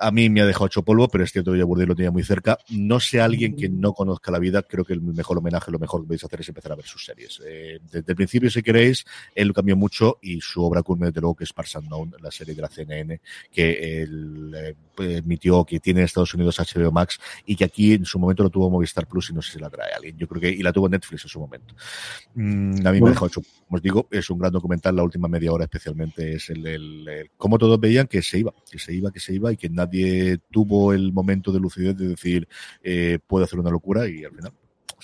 a mí me ha dejado hecho polvo, pero es cierto que yo Bourdain lo tenía muy cerca. No sé alguien que no conozca la vida, creo que el mejor homenaje, lo mejor que podéis hacer es empezar a ver sus series. Eh, desde el principio, si queréis, él cambió mucho y su obra culme, desde luego, que es Parks Unknown, la serie de la CNN, que él eh, emitió, que tiene en Estados Unidos HBO Max y que aquí en su momento lo tuvo Movistar Plus y no sé si la trae alguien. Yo creo que, y la tuvo Netflix en su momento. Mm, a mí me ha dejado hecho, como os digo, es un gran documental, la última media hora especialmente es el, el, el cómo todos veían que se iba, que se iba, que se iba y que nadie tuvo el momento de lucidez de decir, eh, puedo hacer una locura y al final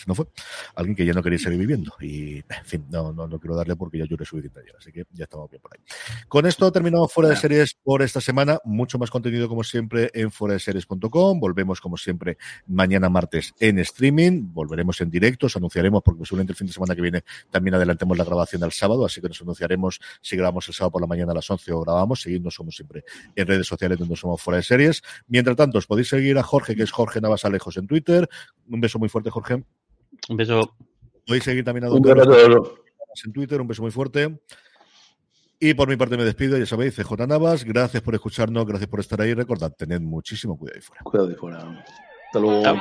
no fue. Alguien que ya no quería seguir viviendo. Y, en fin, no, no, no quiero darle porque ya lloré suficiente ayer. Así que ya estamos bien por ahí. Con esto terminamos Fuera de Series por esta semana. Mucho más contenido, como siempre, en fuera de series.com. Volvemos, como siempre, mañana martes en streaming. Volveremos en directo. Os anunciaremos, porque seguramente el fin de semana que viene también adelantemos la grabación al sábado. Así que nos anunciaremos si grabamos el sábado por la mañana a las 11 o grabamos. Seguidnos, somos siempre en redes sociales donde somos Fuera de Series. Mientras tanto, os podéis seguir a Jorge, que es Jorge Navas Alejos en Twitter. Un beso muy fuerte, Jorge. Un beso. Podéis seguir también a Carlos en Twitter, un beso muy fuerte. Y por mi parte me despido, ya sabéis, CJ Navas, gracias por escucharnos, gracias por estar ahí. Recordad, tened muchísimo cuidado ahí fuera. Cuidado ahí fuera. Hasta luego. Chao.